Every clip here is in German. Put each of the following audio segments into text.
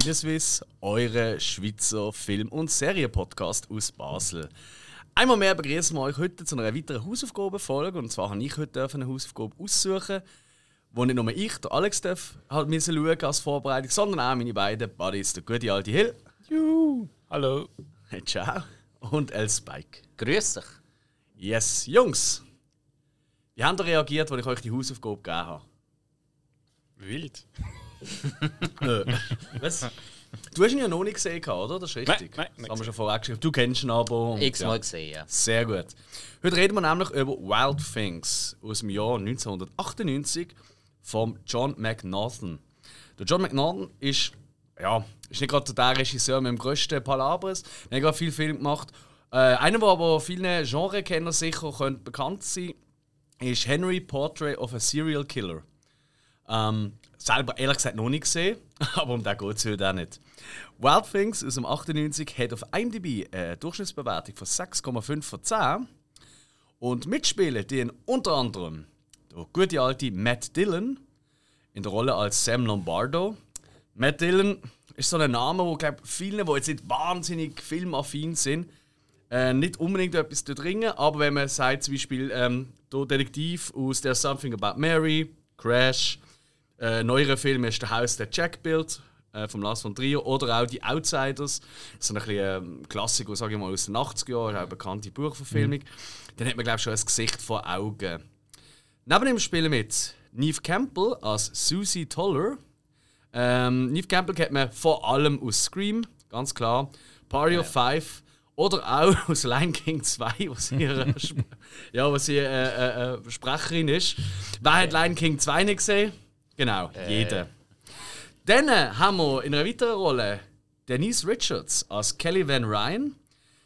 Sinneswiss, eure Schweizer Film- und Serienpodcast aus Basel. Einmal mehr begrüßen wir euch heute zu einer weiteren Hausaufgabenfolge. Und zwar habe ich heute eine Hausaufgabe aussuchen, wo nicht nur ich, der Alex, darf, halt müssen schauen als Vorbereitung, sondern auch meine beiden Buddies, der gute alte Hill. Juhu. Hallo. Hey, ciao. Und El Spike. Grüß dich. Yes, Jungs. Wie habt ihr reagiert, als ich euch die Hausaufgabe gegeben habe? Wild. Äh, Was? Du hast ihn ja noch nicht gesehen, oder? Das ist richtig. Nein, nein, das haben wir schon vorher geschrieben. Du kennst ihn aber. und X ja. Mal gesehen, ja. Sehr gut. Heute reden wir nämlich über Wild Things aus dem Jahr 1998 von John McNaughton. Der John McNaughton ist, ja, ist nicht gerade der Regisseur mit dem grössten Palabras. Er hat gerade viel Film gemacht. Äh, einer, der aber vielen Genrekennern sicher könnte bekannt sein ist Henry Portrait of a Serial Killer. Ähm, selber ehrlich gesagt noch nicht gesehen, aber um den geht es heute auch nicht. Wild Things aus dem 98 hat auf IMDb eine Durchschnittsbewertung von 6,5 von 10. Und mitspielen die unter anderem der gute alte Matt Dillon in der Rolle als Sam Lombardo. Matt Dillon ist so ein Name, wo glaub, vielen, die jetzt nicht wahnsinnig filmaffin sind, äh, nicht unbedingt etwas dringen, aber wenn man sagt, zum Beispiel ähm, der Detektiv aus There's Something About Mary, Crash, äh, neuere Film ist der Haus der Jack Bild äh, vom Lars von Trier oder auch die Outsiders, so ein bisschen ähm, Klassiker, sage ich mal, aus den 80er Jahren, auch eine bekannte Buchverfilmung. Dann hat man glaube ich schon ein Gesicht vor Augen. Neben ihm spielen mit Neve Campbell als Susie Toller. Ähm, Neve Campbell kennt man vor allem aus Scream, ganz klar. Party of Five oder auch aus Lion King 2, wo sie, ihre, ja, wo sie äh, äh, äh, Sprecherin ist. Wer hat Lion King 2 nicht gesehen? Genau, jeder. Dann äh, haben wir in einer weiteren Rolle Denise Richards als Kelly Van Ryan.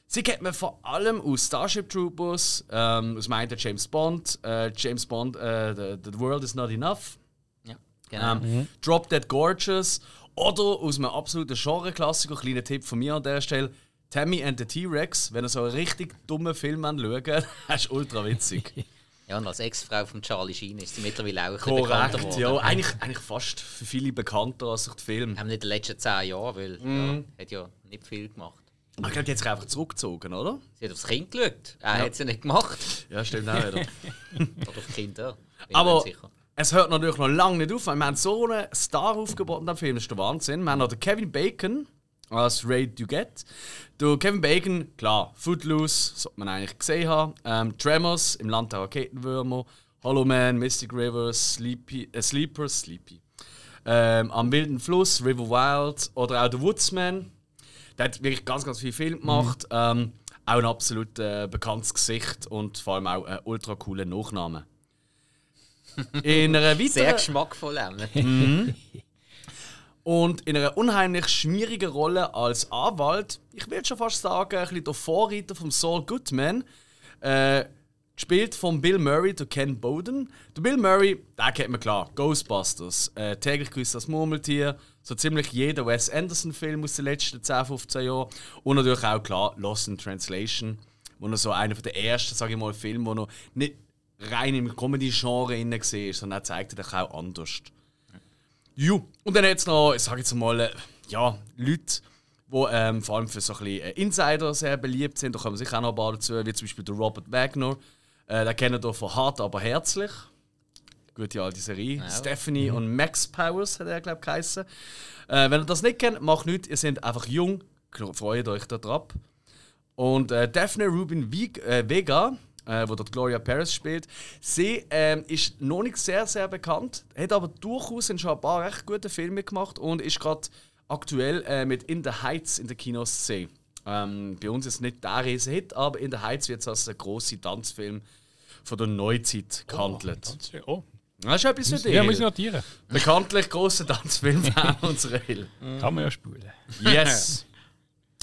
Sie kennt man vor allem aus Starship Troopers, ähm, aus meinte James Bond, äh, James Bond, äh, the, the World is Not Enough, ja. Genau. ähm, Drop Dead Gorgeous oder aus einem absoluten Genre-Klassiker, kleiner Tipp von mir an der Stelle, Tammy and the T-Rex. Wenn ihr so einen richtig dummen Film anschaut, das ist ultra witzig. ja, und als Ex-Frau von Charlie Sheen ist sie mittlerweile auch ein bisschen bekannter Korrekt, geworden. ja. Eigentlich, eigentlich fast für viele bekannter als sich der Film. Haben nicht in den letzten zehn Jahren, weil Mhm. ja, hat ja nicht viel gemacht. Ich glaube, die hat sich einfach zurückgezogen, oder? Sie hat aufs Kind geschaut. Er hat sie nicht gemacht. Ja, stimmt auch wieder. Oder auf die Kinder. Aber es hört natürlich noch lange nicht auf, wir haben so einen Star aufgebaut in diesem Film, das ist der Wahnsinn. Wir haben noch den Kevin Bacon als Ray Duget. Der Kevin Bacon, klar, Footloose, sollte man eigentlich gesehen haben. Ähm, Tremors im Land der Raketenwürmer, Hollow Man, Mystic River, Sleepy, äh, Sleeper, Sleepy. Ähm, am wilden Fluss, River Wild oder auch The Woodsman. Der hat wirklich ganz, ganz viel Film gemacht. Ähm, auch ein absolut äh, bekanntes Gesicht und vor allem auch ein ultra cooler Nachname. In einer Sehr weiteren geschmackvoll auch. ne? Mhm. und in einer unheimlich schmierigen Rolle als Anwalt, ich würde schon fast sagen, ein bisschen der Vorreiter von Saul Goodman, äh, gespielt von Bill Murray, der Ken Bowden. Der Bill Murray, den kennt man klar, Ghostbusters, äh, täglich grüßt das Murmeltier, so ziemlich jeder Wes Anderson-Film aus den letzten 10, 15 Jahren und natürlich auch klar Lost in Translation, wo er so einer der ersten, sage ich mal, Filme, wo noch nicht rein im Comedy-Genre inne war, sondern er zeigt dich auch anders. Jo. Und dann jetzt noch, ich sage jetzt mal, äh, ja, Leute, die ähm, vor allem für so ein bisschen äh, Insider sehr beliebt sind. Da kommen sicher auch noch ein paar dazu, wie zum Beispiel der Robert Wagner. Äh, den kennen wir von Hart, aber herzlich. Gute alte Serie. Stephanie und Max Powers hat er, glaube ich, geheißen. Äh, wenn ihr das nicht kennt, macht nichts. Ihr seid einfach jung. Freut euch da drauf. Und äh, Daphne Rubin äh, Vega, äh, wo dort Gloria Paris spielt, sie ähm, ist noch nicht sehr, sehr bekannt, hat aber durchaus schon ein paar recht gute Filme gemacht und ist gerade aktuell äh, mit In the Heights in den Kinos zu sehen. Ähm, bei uns ist nicht der riesen Hit, aber In the Heights wird als ein grosser Tanzfilm von der Neuzeit gehandelt. Oh, Das ist etwas für dich. ja, muss ich notieren. Bekanntlich grosser Tanzfilm von unserer Hill. Kann man ja spulen. Yes.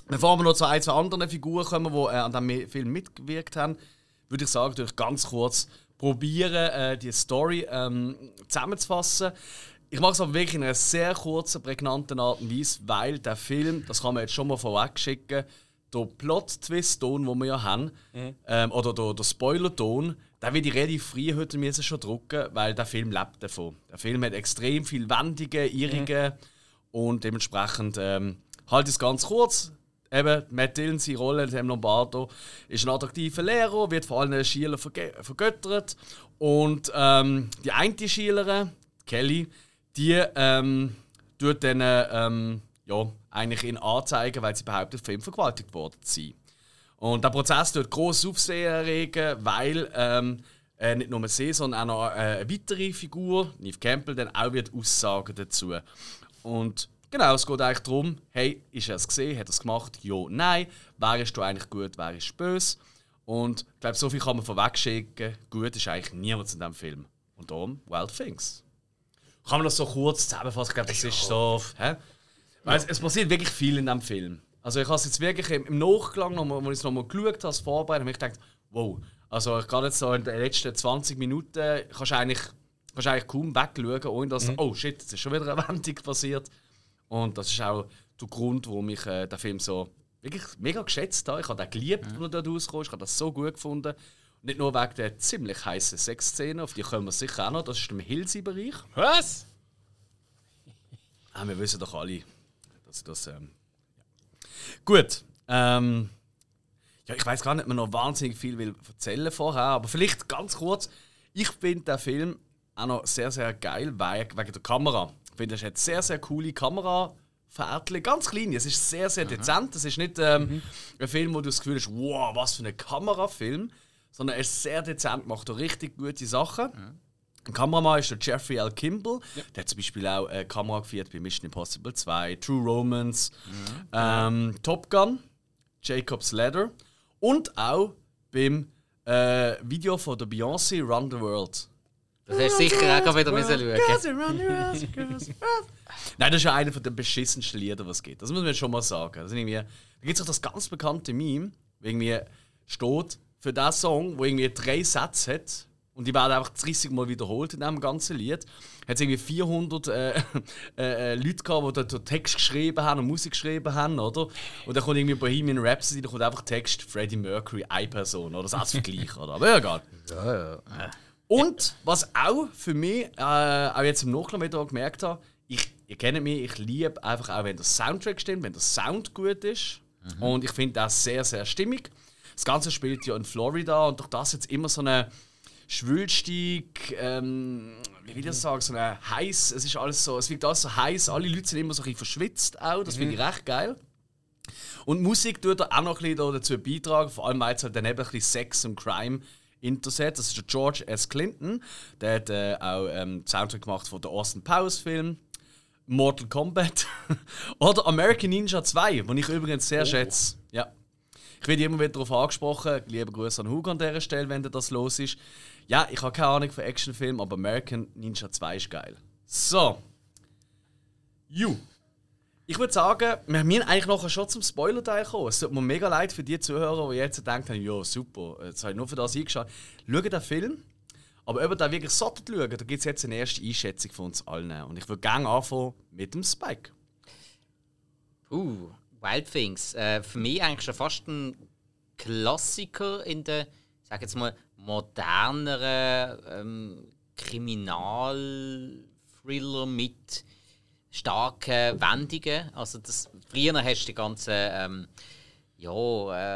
Bevor wir noch zu ein, zwei anderen Figuren kommen, die äh, an diesem Film mitgewirkt haben, würde ich sagen, durch ganz kurz probieren, äh, die Story ähm, zusammenzufassen. Ich mache es aber wirklich in einer sehr kurzen, prägnanten Art und Weise, weil der Film, das kann man jetzt schon mal vorweg schicken, der Plot-Twist-Ton, den wir ja haben, ähm, oder der, der Spoiler-Ton, den will ich relativ früh heute müssen schon drucken, weil der Film lebt davon. Der Film hat extrem viele Wendungen, Irrungen Und dementsprechend ähm, halt es ganz kurz. Eben, Matt Dillon, seine Rolle, dem Lombardo, ist ein attraktiver Lehrer, wird vor allen Schülern vergöttert. Und ähm, die eine Schülerin, Kelly, die ähm, tut dann ähm, ja, eigentlich ihn anzeigen, weil sie behauptet, von ihm vergewaltigt worden zu sein. Und der Prozess tut grosses Aufsehen erregen, weil ähm, äh, nicht nur sie, sondern auch noch äh, eine weitere Figur, Neve Campbell, dann auch wird aussagen dazu. Und genau, es geht eigentlich darum, hey, ist er es gesehen, hat er es gemacht, ja, nein, wer ist du eigentlich gut, wer ist böse? Und ich glaube, so viel kann man vorwegschicken, gut ist eigentlich niemand in diesem Film. Und darum Wild Things. Kann man das so kurz zusammenfassen? Ich glaube, das ist so... Hä? Weil es, es passiert wirklich viel in diesem Film. Also ich habe es jetzt wirklich im, im Nachklang, noch mal, als ich es nochmal geschaut habe, als Vorbereitung, habe ich gedacht, wow. Also ich gerade jetzt so in den letzten 20 Minuten kannst du eigentlich, kannst du eigentlich kaum wegschauen, ohne dass, oh shit, jetzt ist schon wieder eine Wendung passiert. Und das ist auch der Grund, warum ich äh, den Film so wirklich mega geschätzt habe. Ich habe den geliebt, als er dort rauskam. Ich habe das so gut gefunden. Und nicht nur wegen der ziemlich heißen Sexszene, auf die kommen wir sicher auch noch. Das ist im Hilsi-Bereich. Was? Ah, wir wissen doch alle, dass das. Ähm, ja. Gut. Ähm, ja, ich weiß gar nicht, ob man noch wahnsinnig viel will erzählen vorher, aber vielleicht ganz kurz. Ich finde den Film auch noch sehr, sehr geil wegen der Kamera. Ich finde, es hat sehr, sehr coole Kamera. ganz klein. Es ist sehr, sehr dezent. Es ist nicht ähm, ein Film, wo du das Gefühl hast, wow, was für ein Kamerafilm, sondern er ist sehr dezent, macht richtig gute Sachen. Ein Kameramann ist der Jeffrey L. Kimball. Der hat zum Beispiel auch äh, Kamera geführt bei Mission Impossible 2, True Romance, ähm, Top Gun, Jacob's Ladder und auch beim äh, Video von der Beyoncé Run the World. Das hast du sicher auch wieder müssen schauen. Nein, das ist ja einer der beschissensten Lieder, was es gibt. Das muss man jetzt schon mal sagen. Das sind irgendwie, da gibt es auch das ganz bekannte Meme, wo irgendwie steht für diesen Song, wo irgendwie drei Sätze hat und die werden einfach 30 Mal wiederholt in diesem ganzen Lied. Hat es irgendwie 400 äh, äh, äh, Leute gehabt, die dort den Text geschrieben haben und Musik geschrieben haben, oder? Und dann kommt irgendwie Bohemian Rhapsody, da kommt einfach Text Freddie Mercury, eine Person, oder? Das als Vergleich, oder? Aber ja, egal. Und was auch für mich, äh, auch jetzt im Nachklang wieder gemerkt habe, ich, ihr kennt mich, ich liebe einfach auch, wenn der Soundtrack stimmt, wenn der Sound gut ist. Und ich finde das sehr, sehr stimmig. Das Ganze spielt ja in Florida und durch das jetzt immer so eine schwülstig, ähm, wie will ich das sagen, so eine heiß, es ist alles so, es wirkt alles so heiß, alle Leute sind immer so ein bisschen verschwitzt auch, das finde ich recht geil. Und Musik tut er auch noch ein bisschen dazu beitragen, vor allem weil es halt dann eben ein bisschen Sex und Crime interessiert. Das ist der George S. Clinton, der hat äh, auch ähm, Soundtrack gemacht von der Austin Powers Film, Mortal Kombat oder American Ninja 2, den ich übrigens sehr schätze. Ja. Ich werde immer wieder darauf angesprochen. Liebe Grüße an Hugo an dieser Stelle, wenn dir das los ist. Ja, ich habe keine Ahnung von Actionfilmen, aber American Ninja 2 ist geil. So. You. Ich würde sagen, wir müssen eigentlich nachher schon zum Spoiler-Teil kommen. Es tut mir mega leid für die Zuhörer, die jetzt denken, ja super, jetzt habe ich nur für das eingeschaut. Schaut den Film, aber ob ihr den wirklich solltet schauen, da gibt es jetzt eine erste Einschätzung von uns allen. Und ich würde gerne anfangen mit dem Spike. Uh, Wild Things. Äh, für mich eigentlich schon fast ein Klassiker in der, sag jetzt mal, moderneren ähm, Kriminalthriller mit starken Wendungen. Also das, früher hast du die ganzen ähm, ja,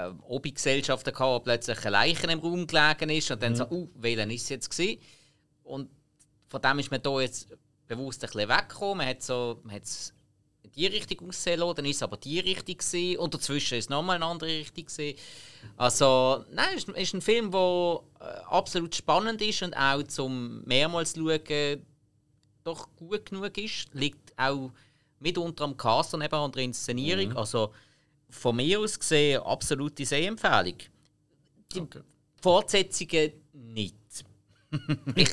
äh, Obi-Gesellschaften gehabt, wo plötzlich ein Leichen im Raum gelegen ist und dann so, uh, welchen ist es jetzt gewesen? Und von dem ist man da jetzt bewusst ein bisschen weggekommen. Man hat so, man hat's in die Richtung aussehen lassen, dann ist es aber die Richtung gewesen, und dazwischen ist es nochmal eine andere Richtung gewesen. Also, nein, es ist, ist ein Film, der äh, absolut spannend ist und auch zum mehrmals schauen doch gut genug ist. Liegt auch mitunter am Cast und eben an der Inszenierung. Also, von mir aus gesehen, absolute Sehempfehlung. Die Danke. Fortsetzungen nicht. ich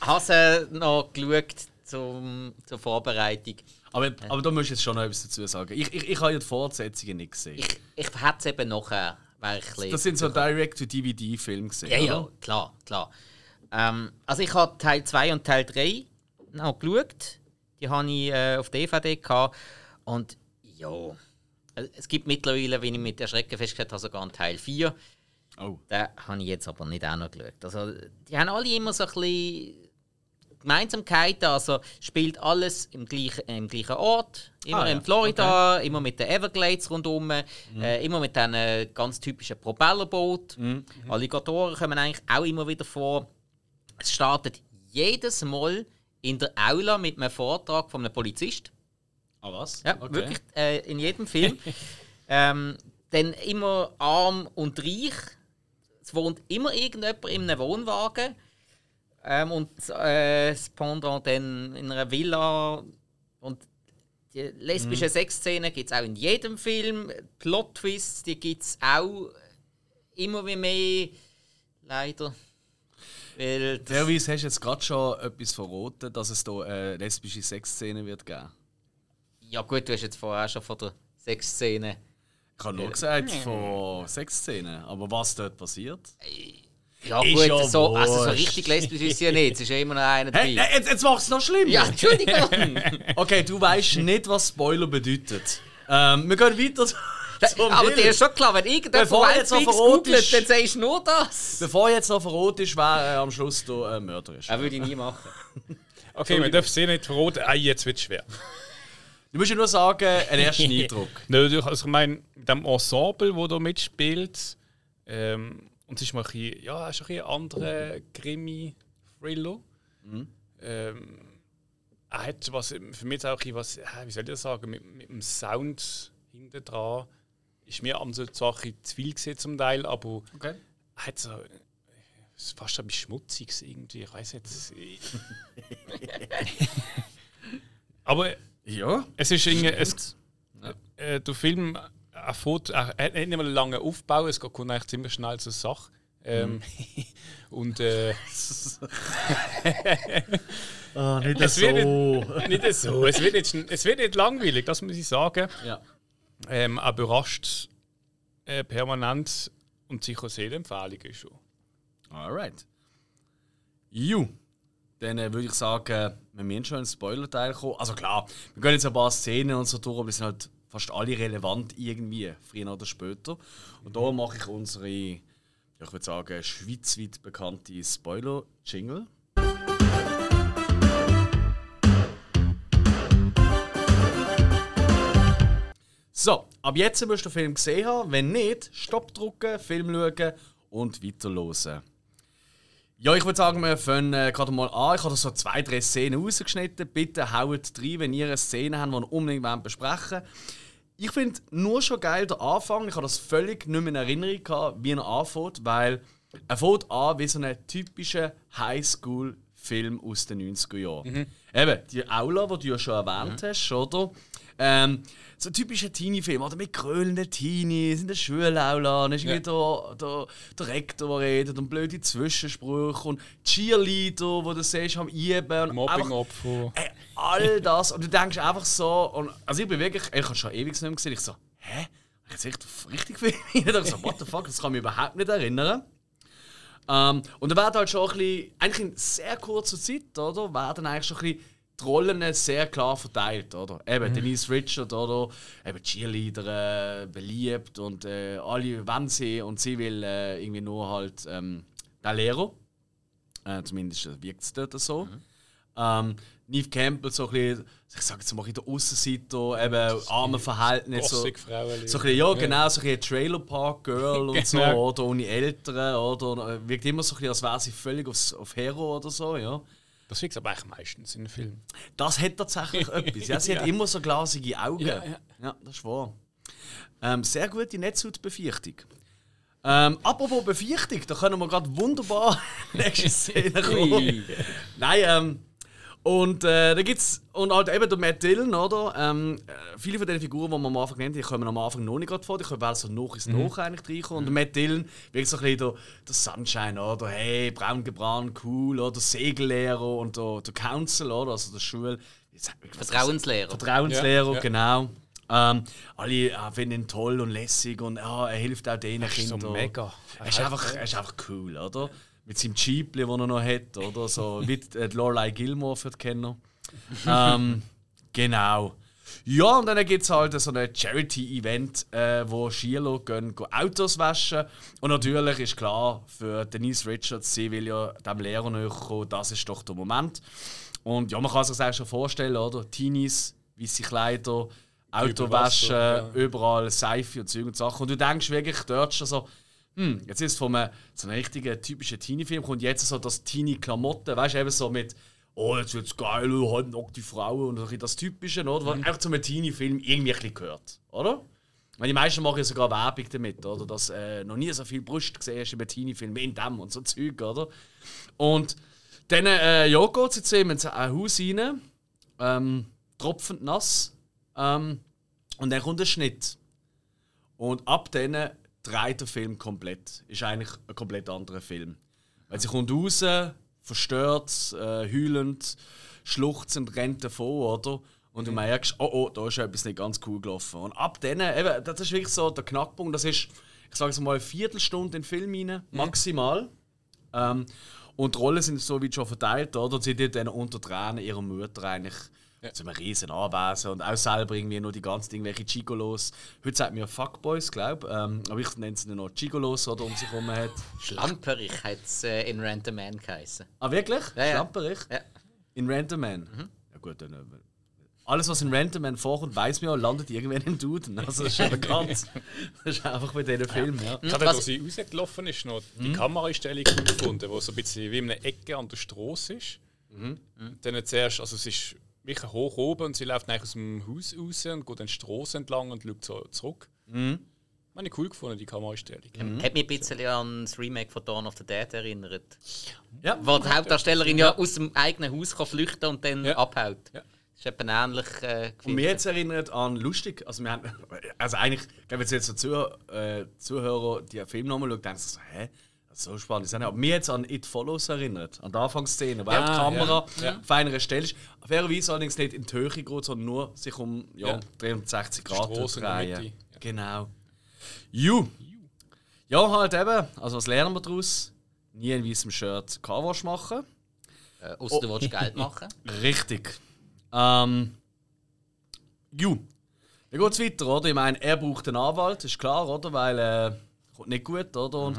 habe sie noch geschaut zum, zur Vorbereitung. Aber, aber da musst du jetzt schon noch etwas dazu sagen. Ich, ich, ich habe ja die Fortsetzungen nicht gesehen. Ich, ich hätte es eben nachher. bisschen- das sind so Direct-to-DVD-Filme gesehen. Ja, ja, oder? klar, klar. Ähm, also ich habe Teil 2 und Teil 3 noch geschaut. Die habe ich äh, auf DVD gehabt. Und ja, also es gibt mittlerweile, wie ich mit Erschrecken festgestellt habe, sogar einen Teil 4. Oh. Den habe ich jetzt aber nicht auch noch geschaut. Also, die haben alle immer so ein bisschen Gemeinsamkeiten, also spielt alles im gleichen, im gleichen Ort, immer Ah, ja. in Florida, immer mit den Everglades rundherum, äh, immer mit diesen ganz typischen Propellerbooten. Alligatoren kommen eigentlich auch immer wieder vor. Es startet jedes Mal in der Aula mit einem Vortrag von einem Polizist. Ah, was? Ja, wirklich äh, in jedem Film. ähm, dann immer arm und reich. Es wohnt immer irgendjemand in einem Wohnwagen. Ähm, und äh, das Pendant dann in einer Villa. Und die lesbischen Sexszenen gibt es auch in jedem Film. Plot-Twists, die gibt es auch immer wie mehr. Leider. Weil Fairerweise hast du jetzt gerade schon etwas verraten, dass es hier eine lesbische Sexszene wird geben. ja gut, du hast jetzt vorher schon von der Sexszene Ich habe nur gesagt von Sexszenen, aber was dort passiert? Ja Ist gut, ja so, also so richtig lesbisch ist sie ja nicht. Es ist ja immer noch einer dabei. Hey, hey, jetzt, jetzt machst du es noch schlimmer! ja, Entschuldigung! Okay, du weißt nicht, was Spoiler bedeutet. Ähm, wir gehen weiter zum Aber dir ist schon klar, wenn irgendjemand Bevor Wild jetzt noch Things verrot googelt, dann sagst du nur das. Bevor jetzt noch verrot ist, wer äh, am Schluss der äh, Mörder ist. Das würde ich nie machen. Okay, wir dürfen sie nicht verraten. Ah, jetzt wird es schwer. Du musst ja nur sagen, einen ersten Eindruck. Natürlich, also ich meine, mit dem Ensemble, wo da mitspielt, ähm, und es ist mal ein bisschen, ja, es ist ein bisschen ein anderer Krimi-Thriller. Ähm, er hat was, für mich auch ein bisschen was, wie soll ich das sagen, mit, mit dem Sound hinten dran ist mir am so bisschen zu viel gewesen zum Teil, aber Okay. hat so, es ist fast ein bisschen schmutzig irgendwie, ich weiß jetzt. aber Ja. es ist irgendwie, es, äh, der Film er fährt- er hat nicht mehr einen langen Aufbau, es geht kommt eigentlich ziemlich schnell zur Sache. Ähm, und äh, Oh, nicht es wird nicht, nicht so, es wird nicht, es wird nicht langweilig, das muss ich sagen. Ja. Ähm, er überrascht äh, permanent und sicher Sehempfehlung ist schon. Alright. Ju. Dann äh, würde ich sagen, wir müssen schon ins Spoiler-Teil kommen. Also klar, wir gehen jetzt ein paar Szenen und so durch, aber die sind halt fast alle relevant irgendwie, früher oder später. Und da mache ich unsere, ich würde sagen, schweizweit bekannte Spoiler-Jingle. So, ab jetzt musst du den Film gesehen haben. Wenn nicht, Stopp drücken, Film schauen und weiterhören. Ja, ich würde sagen, wir fangen äh, gerade mal an. Ich habe so zwei, drei Szenen rausgeschnitten. Bitte haut rein, wenn ihr eine Szene habt, die ihr unbedingt besprechen wollt. Ich finde nur schon geil der Anfang. Ich habe das völlig nicht mehr in Erinnerung gehabt, wie er anfängt, weil er fängt an wie so ein typischer Highschool-Film aus den 90er Jahren. Eben, die Aula, die du ja schon erwähnt hast, oder? Ähm, so ein typischer Teenie-Film, oder mit krönenden Teenies in der Schulaula. Dann ist irgendwie der, der, der Rektor, der redet und blöde Zwischensprüche und Cheerleader, wo du siehst, am Üben. Mobbing-Opfer. Ey, all das. Und du denkst einfach so. Und, also ich bin wirklich. Ich habe schon ewig nicht mehr gesehen. Ich so, hä? Ich jetzt echt richtig viel. Ich dachte so, what the fuck, das kann mich überhaupt nicht erinnern. Ähm, und da werden halt schon ein bisschen, eigentlich in sehr kurzer Zeit, oder? Werden eigentlich schon ein bisschen die Rollen sehr klar verteilt, oder? Eben, Denise Richard, oder? Eben Cheerleader, äh, beliebt und äh, alle wollen sie und sie will äh, irgendwie nur halt ähm, der Lehrer. Äh, zumindest wirkt es dort so. Ähm, Neve Campbell, so ein bisschen, ich sage jetzt mal, in der Aussenseiter, eben arme Verhältnisse. So, so ein bisschen, ja, genau, so ein Trailer Park Girl und so, Genau. oder ohne Eltern, oder äh, wirkt immer so ein bisschen, als wäre sie völlig aufs, auf Hero oder so, ja. Das wirkt aber eigentlich meistens in den Filmen. Das hat tatsächlich etwas. Ja, sie hat immer so glasige Augen. Ja, ja. das ist wahr. Ähm, sehr gute Netzhautbefürchtung. Ähm, apropos Befürchtung, da können wir gerade wunderbar nächste Szene kommen. Nein, ähm, und äh, da gibt's und halt eben der Matt Dillon, oder? Ähm, äh, viele von den Figuren, die man am Anfang nennt, die kommen am Anfang noch nicht gerade vor, die können also noch ins Noch eigentlich reinkommen. Und der Matt Dillon wirkt so ein bisschen der, der Sunshine, oder? Hey, braun gebrannt, cool, oder? Der Segellehrer und der, der Council, oder? Also der Schule. Vertrauenslehrer. Vertrauenslehrer, Ja, ja. genau. Ähm, alle äh, finden ihn toll und lässig und ja, er hilft auch den ist so Kindern. mega. Er ist, einfach, er ist einfach cool, oder? Mit seinem Jeep, den er noch hat, oder? So wie die, äh, Lorelei Gilmore für die Kenner. ähm, genau. Ja, und dann gibt es halt so ein Charity-Event, äh, wo Schüler gehen, gehen Autos waschen. Und natürlich ist klar, für Denise Richards, sie will ja dem Lehrer näher kommen, das ist doch der Moment. Und ja, man kann sich das auch schon vorstellen, oder? Teenies, weiße Kleider, Auto waschen, ja. überall Seife und Zeug und Sachen. Und du denkst wirklich dort schon so, hm, jetzt ist von einem, so einem richtigen typischen Teenie-Film kommt jetzt so das Teenie-Klamotten, weißt du, eben so mit, oh, jetzt wird's geil, oh, halt noch die Frauen und so das Typische, oder? Was einfach zu einem Teenie-Film irgendwie ein bisschen gehört, oder? Weil die meisten machen ja sogar Werbung damit, oder? Dass äh, noch nie so viel Brust gesehen hast in einem Teenie-Film wie in dem und so Zeug, oder? Und dann, äh, ja, geht jetzt eben in ein Haus rein, ähm, tropfend nass, ähm, und dann kommt ein Schnitt. Und ab dann dreht der Film komplett. Ist eigentlich ein komplett anderer Film. Weil sie kommt raus, verstört, äh, heulend, schluchzend, rennt davon, oder? Und du merkst, oh oh, da ist etwas nicht ganz cool gelaufen. Und ab dann, eben, das ist wirklich so der Knackpunkt, das ist, ich sage es mal, eine Viertelstunde in den Film rein, maximal. Ähm, und die Rollen sind so wie schon verteilt, oder? Sie tut dann unter Tränen ihrer Mutter eigentlich zu einem riesen Anwesen und auch selber irgendwie nur die ganzen irgendwelche Gigolos. Heute sagt man ja Fuckboys, glaube ich. Ähm, aber ich nenne sie dann noch Gigolos, oder um sich herum hat. Schlamperich hat es äh, in Random Man geheißen. Ah, wirklich? Ja, ja. Schlamperich? Ja. In Random Man? Ja gut, dann... Äh, alles, was in Random Man vorkommt, weiß man ja, landet irgendwann im Duden. Also das ist schon bekannt. Das ist einfach bei diesen Filmen, ja. Gerade Was- als sie rausgelaufen ist, noch Mhm. die Kameraeinstellung gut gefunden, wo so ein bisschen wie in einer Ecke an der Straße ist. Mhm. Dann zuerst, also es ist wirklich hoch oben und sie läuft eigentlich aus dem Haus raus und geht dann die Straße entlang und schaut so zurück. Mhm. Habe ich cool gefunden, die Kameraeinstellung. Hat mich ein bisschen an das Remake von Dawn of the Dead erinnert. Ja. Wo die Hauptdarstellerin ja aus dem eigenen Haus kann flüchten und dann Ja. abhaut. Ja. Das ist etwa ähnlich äh, Und mir jetzt erinnert an lustig, also wir haben, also eigentlich, wenn jetzt so Zuh äh, Zuhörer die Film nochmal schauen, denken sie so, hä? So spannend. nicht. Aber mir jetzt an It Follows erinnert, an die Anfangsszene, wo Ja, die Kamera ja, ja. auf einer Stelle ist. Fairerweise allerdings nicht in die Höhe geht, sondern nur sich um ja, Ja. 360 Grad drehen. Genau. Ju. Ja, halt eben. Also was lernen wir daraus? Nie in weißem Shirt Carwash machen. Äh, Außer du willst Geld machen. Richtig. Ähm. Ju. Dann geht es weiter, oder? Ich meine, er braucht einen Anwalt, ist klar, oder? Weil äh, kommt nicht gut, oder? Und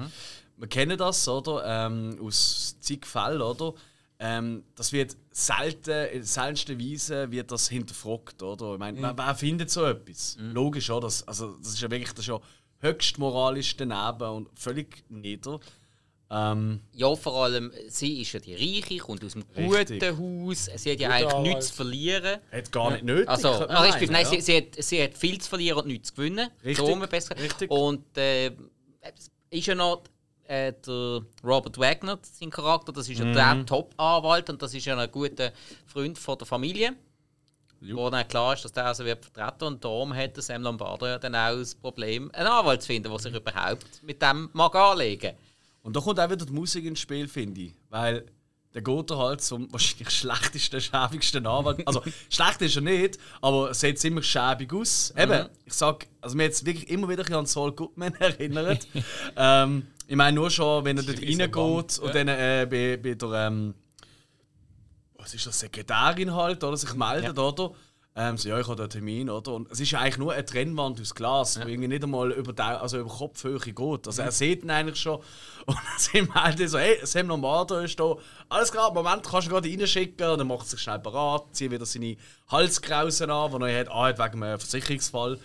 wir kennen das, oder? Ähm, aus zig Fällen, oder? Ähm, das wird selten, in seltensten Weise wird das hinterfragt, oder? Ich meine, wer, wer findet so etwas? Logisch, oder? Das, also, das ist ja wirklich das ja höchst moralisch daneben und völlig nieder. Ähm, Ja, vor allem, sie ist ja die Reiche, kommt aus dem Richtig. guten Haus. Sie hat ja Guter eigentlich nichts zu verlieren. hat gar nicht nötig. Also, respektive, meinen, nein, ja. sie, sie, hat, sie hat viel zu verlieren und nichts zu gewinnen. Richtig, So besser. richtig. Und äh, ist ja noch äh, der Robert Wagner, sein Charakter, das ist ja Mhm. der Top-Anwalt und das ist ja ein guter Freund von der Familie. Jo. Wo dann klar ist, dass der also wird vertreten und darum hat Sam Lombardo ja dann auch das Problem, einen Anwalt zu finden, der sich überhaupt mit dem mag anlegen Und da kommt auch wieder die Musik ins Spiel, finde ich. Weil der geht er halt zum wahrscheinlich schlechtesten, schäbigsten Anwalt. Also, schlecht ist er nicht, aber er sieht ziemlich schäbig aus. Eben, ich sag, also mir jetzt wirklich immer wieder an Saul Goodman erinnert. ähm, ich meine, nur schon, wenn er dort reingeht und ja. dann äh, bei, bei der, ähm, was ist das, Sekretärin halt, oder, sich meldet, oder? Ähm, so, ja, ich habe da einen Termin, oder? Und es ist ja eigentlich nur eine Trennwand aus Glas, die irgendwie nicht einmal über, Dau- also über Kopfhöhe geht. Also er sieht ihn eigentlich schon und sie meldet so, hey, Sam Lombardo ist da. Alles klar, Moment, kannst du gerade reinschicken. Und dann macht er sich schnell parat, zieht wieder seine Halskrausen an, die er hat, ah, wegen einem Versicherungsfall.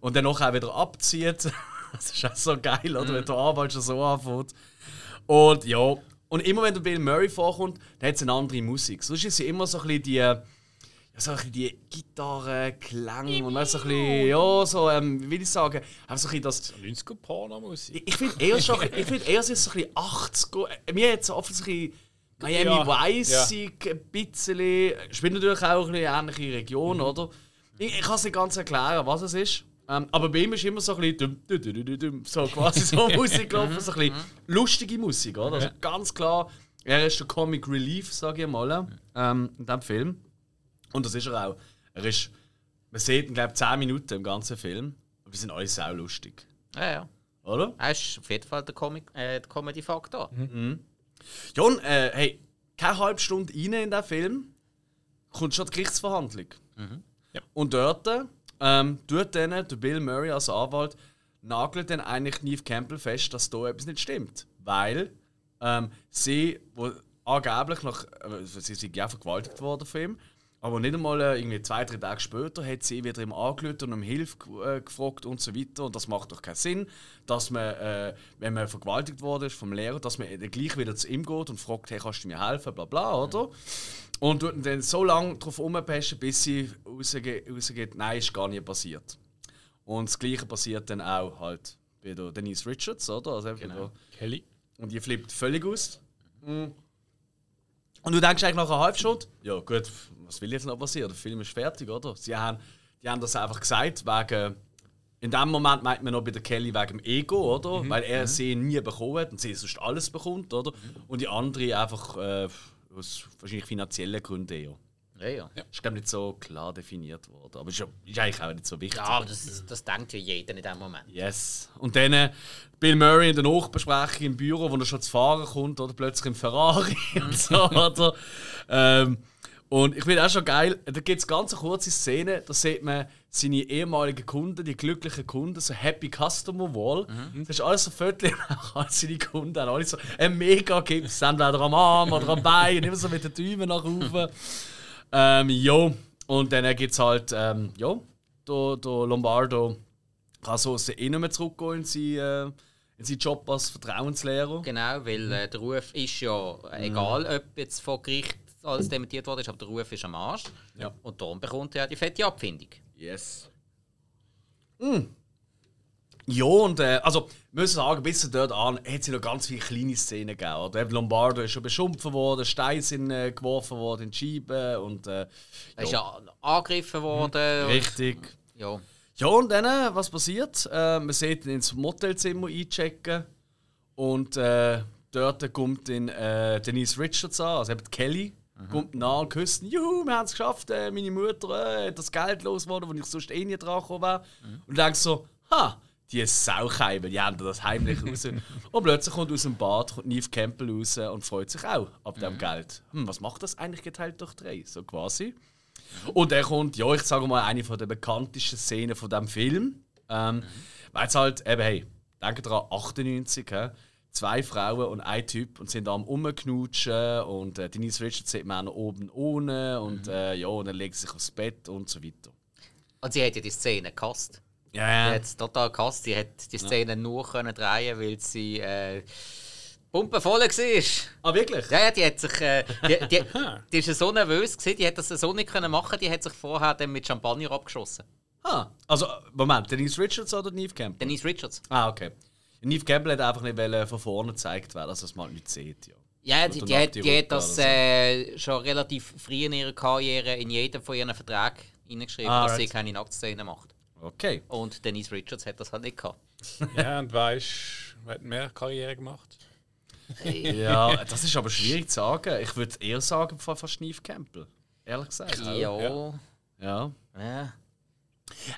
Und dann nachher wieder abzieht. Das ist auch so geil, oder? Wenn der Anwalt schon so anfängt. Und ja, und immer wenn der Bill Murray vorkommt, dann hat es eine andere Musik. Sonst ist sie immer so ein bisschen die, ja, so ein bisschen die Gitarrenklänge und weißt, so ein bisschen, ja, so, ähm, wie will ich sagen, einfach so ein bisschen das. 90er Pornomusik. Ich, ich finde eher, schon- ich find eher, es so ein bisschen 80er. äh, Mir jetzt offensichtlich Miami Ja, Vice ein bisschen. Spielt natürlich auch eine ähnliche Region, oder? Ich, ich kann es nicht ganz erklären, was es ist. Ähm, aber bei ihm ist immer so ein bisschen dum, dum, dum, dum, so quasi so Musik gelaufen, so ein bisschen lustige Musik, oder? Also ganz klar, er ist der Comic Relief, sage ich mal, ähm, in diesem Film. Und das ist er auch. Er ist, man sieht ihn, glaube ich, 10 Minuten im ganzen Film. Aber die sind alle sau lustig. Ja, ja. Oder? Er ist auf jeden Fall der, Comic, äh, der Comedy-Faktor. Ja, und äh, hey, keine halbe Stunde rein in den Film kommt schon die Gerichtsverhandlung. Und dort ähm, tut dann der Bill Murray als Anwalt nagelt dann eigentlich Neve Campbell fest, dass da etwas nicht stimmt. Weil ähm, sie, wo angeblich nach, äh, sie sind ja vergewaltigt worden von ihm, aber nicht einmal äh, irgendwie zwei, drei Tage später hat sie wieder ihm angelötet und um Hilfe äh, gefragt und so weiter. Und das macht doch keinen Sinn, dass man, äh, wenn man vergewaltigt worden ist vom Lehrer, dass man dann gleich wieder zu ihm geht und fragt, hey, kannst du mir helfen, bla bla, oder? Und tut dann so lange darauf rumpesten, bis sie rausgeht, rausgeht, nein, ist gar nicht passiert. Und das Gleiche passiert dann auch halt bei der Denise Richards, oder? Also Genau. Kelly. und die flippt völlig aus. Mhm. Und du denkst eigentlich nach einer halben Stunde, ja gut, was will jetzt noch passieren? Der Film ist fertig, oder? Sie haben, die haben das einfach gesagt, wegen. In dem Moment meint man noch bei der Kelly wegen dem Ego, oder? Weil er sie nie bekommen hat und sie sonst alles bekommt, oder? Und die andere einfach äh, aus wahrscheinlich finanziellen Gründen eher. Ja, ja. Ist glaube nicht so klar definiert worden, aber ist, ja, ist eigentlich auch nicht so wichtig. Ja, aber das, das denkt ja jeder in dem Moment. Yes. Und dann äh, Bill Murray in der Nachbesprechung im Büro, wo er schon zu fahren kommt, oder plötzlich im Ferrari und so, oder? Ähm, und ich finde auch schon geil, da gibt es ganz eine kurze Szene, da sieht man seine ehemaligen Kunden, die glücklichen Kunden, so Happy Customer Wall. Das ist alles so Viertel als seine Kunden haben alle so ein mega Gips, entweder am Arm oder am Bein, immer so mit den Däumen nach oben. ähm, ja, und dann gibt es halt, ähm, ja, der, der Lombardo kann so eh nicht mehr zurückgehen in seinen, äh, in seinen Job als Vertrauenslehrer. Genau, weil äh, der Ruf ist ja, egal ob jetzt vor Gericht alles dementiert worden ist, aber der Ruf ist am Arsch. Ja. Und darum bekommt er ja die fette Abfindung. Yes. Mm. Ja, und äh, also, wir müssen sagen, bis dort an hat es noch ganz viele kleine Szenen gegeben. Oder? Lombardo ist schon beschumpfen worden, Steine sind äh, geworfen worden in die Scheiben und äh, Er ist ja angegriffen worden. und- richtig. Ja. Ja, und dann, äh, was passiert? Äh, man sieht ihn ins Motelzimmer einchecken und äh, dort kommt dann äh, Denise Richards an, also eben die Kelly, kommt nah und küsst. Juhu, wir haben es geschafft, äh, meine Mutter äh, hat das Geld losgeworden, wo ich sonst eh nie dran gekommen wäre. Und denkst so, ha, die Saukeibel, die haben das heimlich raus. und plötzlich kommt aus dem Bad kommt Neve Campbell raus und freut sich auch ab dem Geld. Hm, was macht das eigentlich geteilt durch drei? So quasi. Und er kommt, ja, ich sage mal, eine von der bekanntesten Szenen von diesem Film. Ähm, Weil es halt, eben, hey, denke dran, 98, hä? Zwei Frauen und ein Typ und sind am rumknutschen und äh, Denise Richards sieht man auch noch oben ohne und äh, ja, und dann legt sie sich aufs Bett und so weiter. Und sie hat ja die Szene gehasst. Ja, Sie ja. hat es total gehasst. Sie hat die Szene nur können drehen, weil sie äh, pumpenvoll war. Ah, wirklich? Ja, ja, die hat sich. Äh, die, die, die ist ja so nervös gewesen, die hat das so nicht können machen. Die hat sich vorher dann mit Champagner abgeschossen. Ah, also, Moment, Denise Richards oder Neve Campbell? Denise Richards. Ah, okay. Neve Campbell hat einfach nicht wollen, von vorne gezeigt werden, dass das mal nicht sieht. Ja. Ja, die, die, nach hat, die die hat das äh, schon relativ früh in ihrer Karriere in jedem von ihren Verträgen hineingeschrieben, Ah, dass right. sie keine Nacktszenen macht. Okay. Und Denise Richards hat das halt nicht gehabt. Ja, und weißt wer hat mehr Karriere gemacht? Ja, das ist aber schwierig zu sagen. Ich würde eher sagen, von fast Neve Campbell. Ehrlich gesagt. Ja. ja. Ja. ja.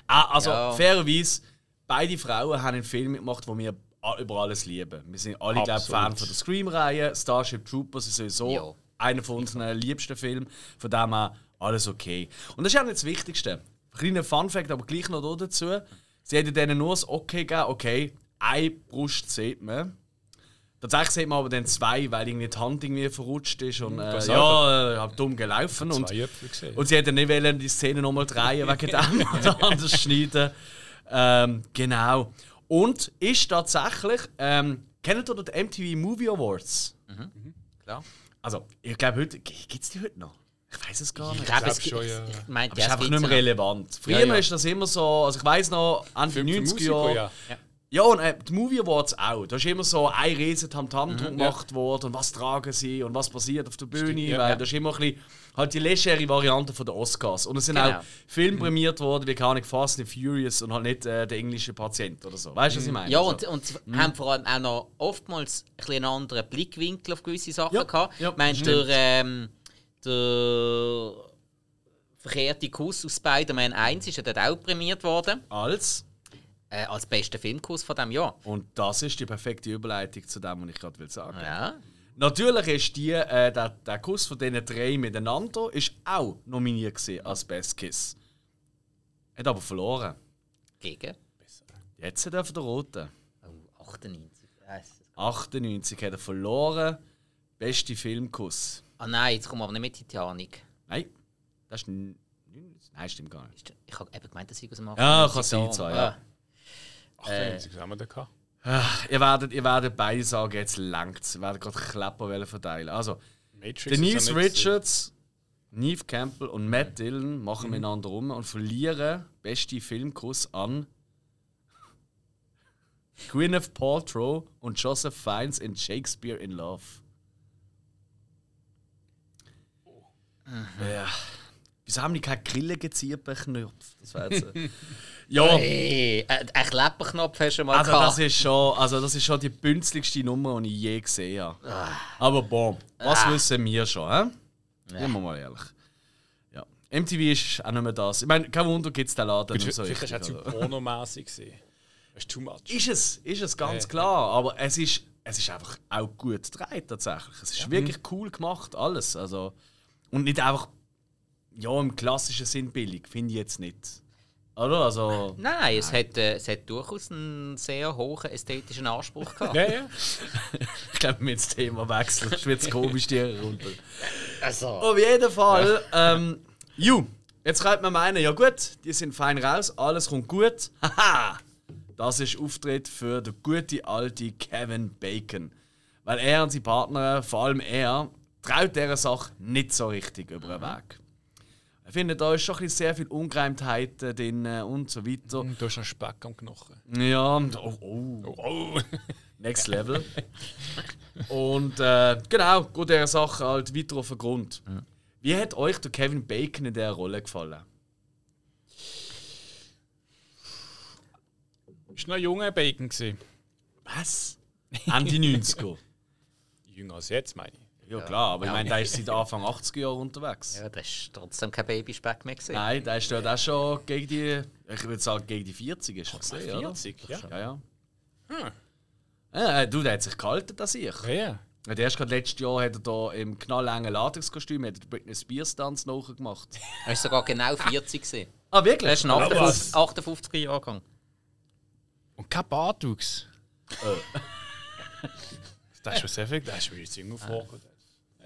Ah, also, Ja. fairerweise, beide Frauen haben einen Film gemacht, den wir über alles lieben. Wir sind alle, glaube ich. Fan von der Scream-Reihe. Starship Troopers ist sowieso Ja. einer von unseren liebsten Filmen. Von dem her alles okay. Und das ist auch nicht das Wichtigste. Kleiner Fun-Fact, aber gleich noch dazu. Sie hätten denen nur das Okay gegeben, okay, eine Brust sieht man. Tatsächlich sieht man aber dann zwei, weil irgendwie die Hand irgendwie verrutscht ist und äh, ja, äh, hab dumm gelaufen. Und, und sie hätten nicht wollen, die Szene nochmal drehen wegen dem oder anders schneiden. Ähm, genau. Und ist tatsächlich, ähm, kennt ihr die MTV Movie Awards? Klar. Also, ich glaube, heute gibt es die heute noch. Ich weiß es gar Ich nicht. glaube, glaub es gibt. ja. Ich meine, Aber es ist einfach nicht mehr relevant. Früher Ja, ja. ist das immer so, also ich weiß noch, für 90er Musiker, Jahre. ja. Ja, und äh, die Movie Awards auch. Da ist immer so ein riesen Tamtam Mhm, drum gemacht worden und was tragen sie und was passiert auf der Bühne. ja. weil Ja. das ist immer ein bisschen halt die legere Variante von der Oscars. Und es sind Genau. auch Filme prämiert worden, wie keine Fast and Furious und halt nicht äh, der englische Patient oder so. Weißt du, was ich meine? Ja, Also, und, und sie haben vor allem auch noch oftmals ein einen anderen Blickwinkel auf gewisse Sachen Ja, gehabt. ja, ich meine, der, ähm, der verkehrte Kuss aus Spider-Man 1 ist ja dort auch prämiert worden. als. Äh, als bester Filmkuss von diesem Jahr. Und das ist die perfekte Überleitung zu dem, was ich gerade will sagen. Ja. Natürlich ist die, äh, der, der Kuss von diesen drei miteinander ist auch nominiert gewesen als Best Kiss. Hat aber verloren. Gegen? Jetzt darf der Rote. Oh, 98. Yes. 98 hat er verloren. Beste Filmkuss. Ah nein, jetzt kommen wir aber nicht mit Titanic. Nein, das ist. Nein, stimmt gar nicht. Ich habe eben gemeint, dass ich aus dem Ja, 98 kann sein, ja. Ah. Ach, äh, haben wir da gehabt? Ihr werdet, ihr werdet beide sagen, jetzt langt Ihr werdet gerade wollen verteilen. Also, Matrix Denise nicht so- Richards, Neve Campbell und Matt Dillon machen miteinander rum und verlieren beste Filmkuss an Gwyneth Paltrow und Joseph Fiennes in Shakespeare in Love. Ja. Wieso haben die keine Grille Knopf? Das war jetzt, äh, ja, Hey, ein ein Klepperknopf hast du mal also gehabt. das ist schon, also das ist schon die bünzligste Nummer, die ich je gesehen habe. Aber boah, was Ah. wissen wir schon, hä? Ja. wir mal ehrlich. Ja. MTV ist auch nicht mehr das. Ich meine, kein Wunder gibt es den Laden nicht so hast du oder? pornomäßig gesehen. Das ist too much. Ist es, ist es ganz Ja. klar. Aber es ist, es ist einfach auch gut gedreht tatsächlich. Es ist wirklich Mhm. cool gemacht, alles. Also, und nicht einfach, ja, im klassischen Sinn billig, finde ich jetzt nicht. Oder? Also, Nein, es hat, äh, es hat durchaus einen sehr hohen ästhetischen Anspruch gehabt. Ja, ja. ich glaube, wir jetzt das Thema wechseln. Es wird komisch die runter. Also. Auf jeden Fall. Ähm, ju, jetzt könnte man meinen, ja gut, die sind fein raus, alles kommt gut. Haha! Das ist Auftritt für den gute alte Kevin Bacon. Weil er und seine Partnerin, vor allem er, traut dieser Sache nicht so richtig über den Weg. Ich finde, da ist schon sehr viel Ungereimtheiten drin und so weiter. Du hast noch Speck am Knochen. Ja, oh, oh. Oh. Next Level. Und äh, genau, geht dieser Sache halt weiter auf den Grund. Wie hat euch der Kevin Bacon in dieser Rolle gefallen? Ist noch ein junger Bacon gewesen. Was? Ende 90er. Jünger als jetzt, meine ich. Ja, klar, aber ich meine, der ist seit Anfang 80er Jahre unterwegs. Ja, das ist trotzdem kein Babyspeck mehr gewesen. Nein, der ist dort auch schon gegen die, ich würde sagen, gegen die 40 ist er gesehen, oder? 40, ja. Ja, ja. Hm. Ja, du, der hat sich gehalten, das ich. Ja, ja. Ja, Der erst gerade letztes Jahr hat er da im knallengen Latexkostüm hat er Britney Spears Tanz nachgemacht. Er war sogar genau 40. gewesen. Ah, wirklich? Er ist ein 58 58er Jahrgang. Und kein Bartwuchs. das ist schon sehr viel. Das ist mir jetzt irgendwo vorgekommen.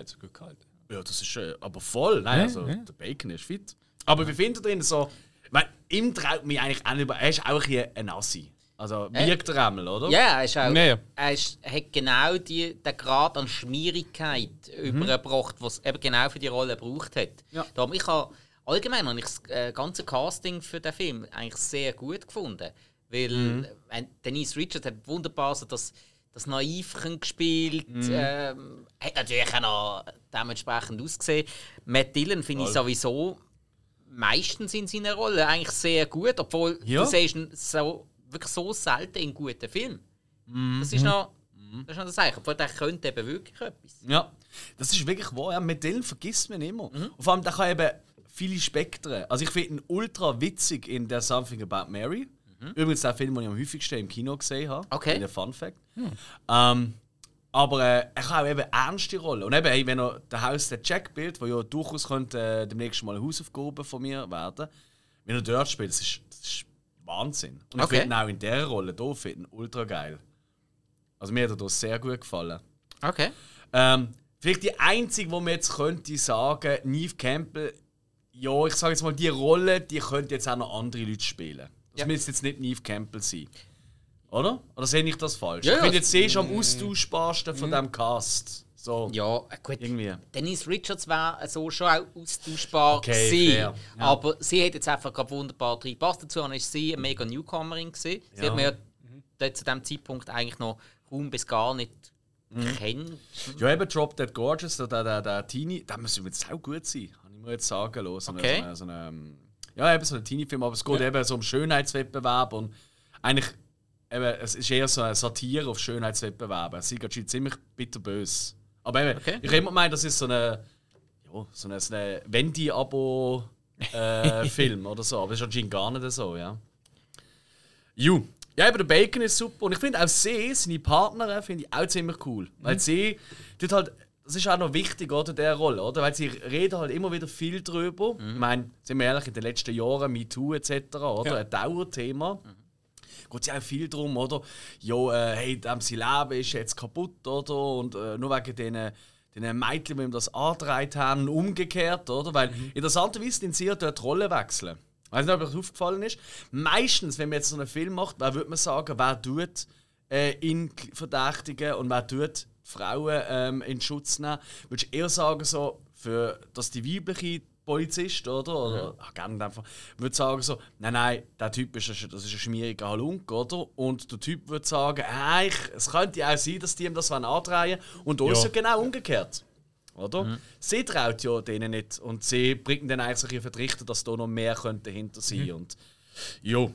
Hat so gut gehalten. Ja, das ist äh, aber voll. Nein, Ja, also ja. der Bacon ist fit. Aber wie findet ihr ihn so? Ich meine, ihm traut mich eigentlich auch nicht über. Er ist auch hier ein Assi. Also wirkt er einmal, oder? Ja, er ist auch. Ja, ja. Er ist, hat genau die, den Grad an Schmierigkeit übergebracht, was es eben genau für die Rolle gebraucht hat. Ja. Darum, ich habe allgemein habe ich das äh, ganze Casting für den Film eigentlich sehr gut gefunden. Weil äh, Denise Richards hat wunderbar so das, das Naivchen gespielt. Ähm, hat natürlich auch noch dementsprechend ausgesehen. Matt Dillon finde ich sowieso meistens in seiner Rolle eigentlich sehr gut, obwohl Ja. du siehst so, wirklich so selten in guten Filmen. Das ist noch das ist noch das Zeichen. Obwohl der könnte eben wirklich etwas. Ja, das ist wirklich wahr. Ja, mit denen vergisst man immer. Und vor allem, der kann eben viele Spektren. Also ich finde ihn ultra witzig in der Something About Mary. Übrigens der Film, den ich am häufigsten im Kino gesehen habe. Okay. Ein Fun Fact. Ähm, aber äh, er kann auch eben ernste Rollen. Und eben, hey, wenn er der Haus der Jack spielt, wo ja durchaus könnte äh, demnächst mal eine Hausaufgabe von mir werden, wenn er dort spielt, das ist, das ist Wahnsinn. Und ich Okay. finde ihn auch in dieser Rolle hier finde ich ihn ultra geil. Also mir hat er hier sehr gut gefallen. Okay. Ähm, vielleicht die einzige, wo man jetzt könnte sagen, Neve Campbell, ja, ich sage jetzt mal, die Rolle, die könnte jetzt auch noch andere Leute spielen. Das Ja. müsste jetzt nicht Neve Campbell sein. Oder? Oder sehe ich das falsch? Ja, ich ja. jetzt sie ist am austauschbarsten von diesem Cast. So, Ja, äh, gut. irgendwie. Denise Richards wäre so schon auch austauschbar Okay, gewesen. fair. Ja. Aber sie hat jetzt einfach gerade wunderbar drin gepasst. Dazu war sie eine mega Newcomerin. Gewesen. Sie Ja. hat mir ja zu diesem Zeitpunkt eigentlich noch kaum bis gar nicht Mhm. kennt. Ja, eben Drop Dead Gorgeous, der, der, der, Teenie, der muss jetzt auch gut sein, kann ich mir jetzt sagen lassen. Okay. So eine, so eine, ähm, ja, eben so ein Teenie-Film, aber es geht eben so um Schönheitswettbewerb und eigentlich, eben, es ist eher so eine Satire auf Schönheitswettbewerbe. Es ist schon ziemlich bitterbös. Aber eben, Okay. ich habe immer gemeint, das ist so eine, ja, so eine, so eine Wendy-Abo-Film oder so, aber das ist anscheinend gar nicht so, ja. Ju. Ja, aber der Bacon ist super. Und ich finde auch sie, seine Partnerin, finde ich auch ziemlich cool. Weil sie tut halt das ist auch noch wichtig, oder, der Rolle, oder? Weil sie reden halt immer wieder viel drüber. Ich meine, sind wir ehrlich, in den letzten Jahren, MeToo etc., oder? Ja. Ein Dauerthema. Geht ja auch viel darum, oder? Ja, äh, hey, dem sein Leben ist jetzt kaputt, oder? Und äh, nur wegen diesen den Mädchen, die ihm das angetragen haben, umgekehrt, oder? Weil interessanterweise den sie ja dort Rollen wechseln. Ich weiß nicht, ob euch das aufgefallen ist. Meistens, wenn man jetzt so einen Film macht, wer würde man sagen, wer tut äh, ihn verdächtigen und wer tut Frauen ähm, in Schutz nehmen? Würdest du eher sagen, so, für, dass die weibliche Polizist, oder? Oder ach, gerne einfach, würde sagen so, nein, nein, der Typ ist, ein- das ist ein schmieriger Halunk, oder? Und der Typ würde sagen, äh, ich, es könnte auch sein, dass die ihm das andrehen Und ist Ja. ja genau umgekehrt. Oder? Sie traut ja denen nicht und sie bringen dann eigentlich so ein bisschen vertrichten, dass da noch mehr könnte dahinter sein. Und ja, und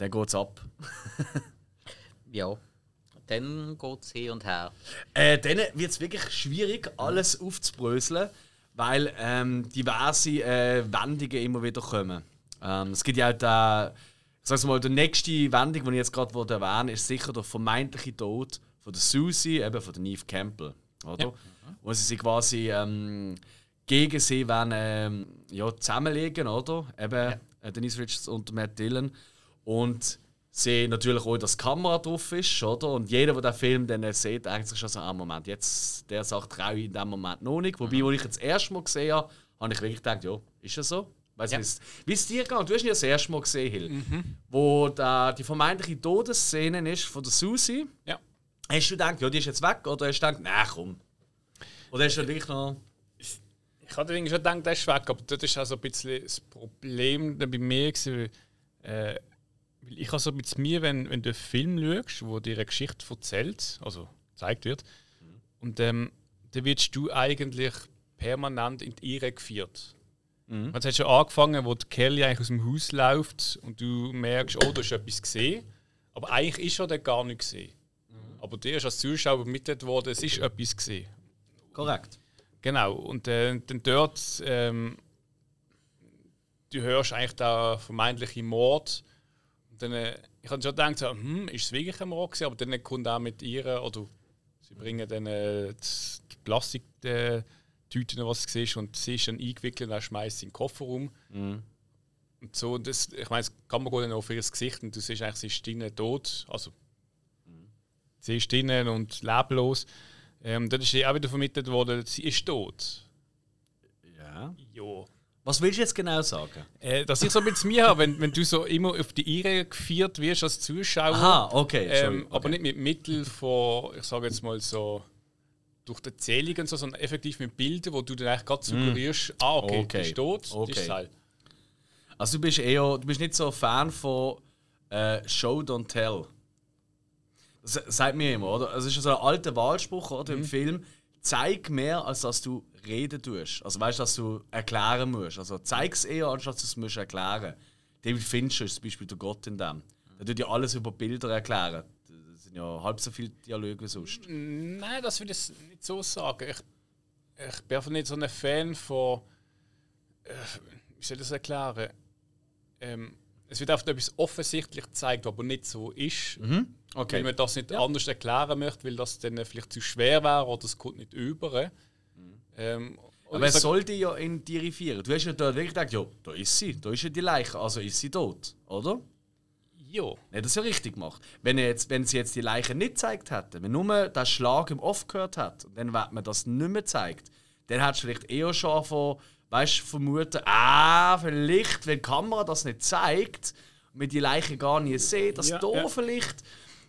dann geht es ab. Ja. Dann geht es hin und her. Äh, dann wird es wirklich schwierig, alles aufzubröseln, weil ähm, diverse äh, Wendungen immer wieder kommen. Ähm, es gibt ja auch den, sag's mal, die nächste Wendung, die ich jetzt gerade erwähnen ist sicher der vermeintliche Tod von der Susie, eben von der Neve Campbell. Oder? Wo sie sich quasi ähm, gegen sie wollen, ähm, ja, zusammenlegen, oder? Eben äh, Denise Richards und Matt Dillon. Und sie natürlich auch, dass die Kamera drauf ist, oder? Und jeder, der den Film dann sieht, denkt sich schon so, ah, Moment, jetzt, der sagt, traue ich in dem Moment noch nicht. Wobei, als ich jetzt das erste Mal gesehen habe, habe ich wirklich gedacht, ja, ist das so? Weißt du, Ja. wie es- dir geht? Du hast ihn ja das erste Mal gesehen, Hill. Wo da die vermeintliche Todesszene ist von der Susie. Ja. Hast du gedacht, ja, die ist jetzt weg? Oder hast du gedacht, nein, komm. Oder hast du wirklich noch. Ich hatte eigentlich schon gedacht, der ist weg, aber das ist auch so ein bisschen das Problem bei mir. Gewesen, äh, ich habe so ein bisschen mir, wenn, wenn du einen Film schaust, wo dir eine Geschichte erzählt, also gezeigt wird, und ähm, dann wirst du eigentlich permanent in die Irre geführt. Mhm. Es hat schon angefangen, wo die Kelly eigentlich aus dem Haus läuft und du merkst, oh, du hast etwas gesehen. Aber eigentlich ist er gar nicht gesehen. Aber dir ist als Zuschauer übermittelt worden, es ist etwas gesehen. Korrekt. Genau, und äh, dann dort, ähm, du hörst eigentlich den vermeintlichen Mord. Dann, äh, ich habe schon gedacht, so, hm, ist es wirklich ein gewesen? Aber dann kommt auch mit ihr, oder sie bringen dann äh, die, Plastiktüten, was es ist, und sie ist dann eingewickelt und schmeißt sie in den Kofferraum. Und so, und das, ich meine, das kann man dann auf ihr Gesicht und du siehst eigentlich, sie ist drinnen tot. Also, sie ist drinnen und leblos. Ähm, dann ist ihr auch wieder vermittelt worden, sie ist tot. Ja. Ja. Was willst du jetzt genau sagen? Äh, dass ich so bisschen mir habe, wenn, wenn du so immer auf die Irre geführt wirst als Zuschauer, Aha, okay. ähm, Entschuldigung, aber okay. nicht mit Mitteln von, ich sage jetzt mal so, durch die Erzählung und so, sondern effektiv mit Bildern, wo du dann eigentlich gerade suggerierst, ah, okay, Okay. ist tot, Okay. ist halt. Also, du bist eher. Du bist nicht so ein Fan von äh, Show, don't tell. Das sagt mir immer, oder? Es ist so ein alter Wahlspruch oder, im Film. Zeig mehr, als dass du reden tust. Also weißt du, dass du erklären musst. Also zeig es eher, anstatt dass du es musst erklären David Fincher ist zum Beispiel der Gott in dem. Der tut ja alles über Bilder erklären. Das sind ja halb so viele Dialoge wie sonst. Nein, das würde ich nicht so sagen. Ich, ich bin einfach nicht so ein Fan von. Äh, wie soll ich das erklären? Ähm, es wird oft etwas offensichtlich gezeigt, was aber nicht so ist. Weil Okay. man das nicht anders erklären möchte, weil das dann vielleicht zu schwer wäre oder es kommt nicht über. Ähm, oder Aber es sollte ja identifizieren. Du hast ja dort wirklich gedacht, ja, da ist sie, da ist ja die Leiche, also ist sie tot, oder? Ja. Hat das ja richtig gemacht. Wenn, er jetzt, wenn sie jetzt die Leiche nicht gezeigt hätte, wenn nur der Schlag im Off gehört hat, und dann wird man das nicht mehr zeigt, dann hättest du vielleicht eher schon von, weißt, vermuten, ah, vielleicht, wenn die Kamera das nicht zeigt, und die Leiche gar nicht sieht, dass Ja, da ja. vielleicht,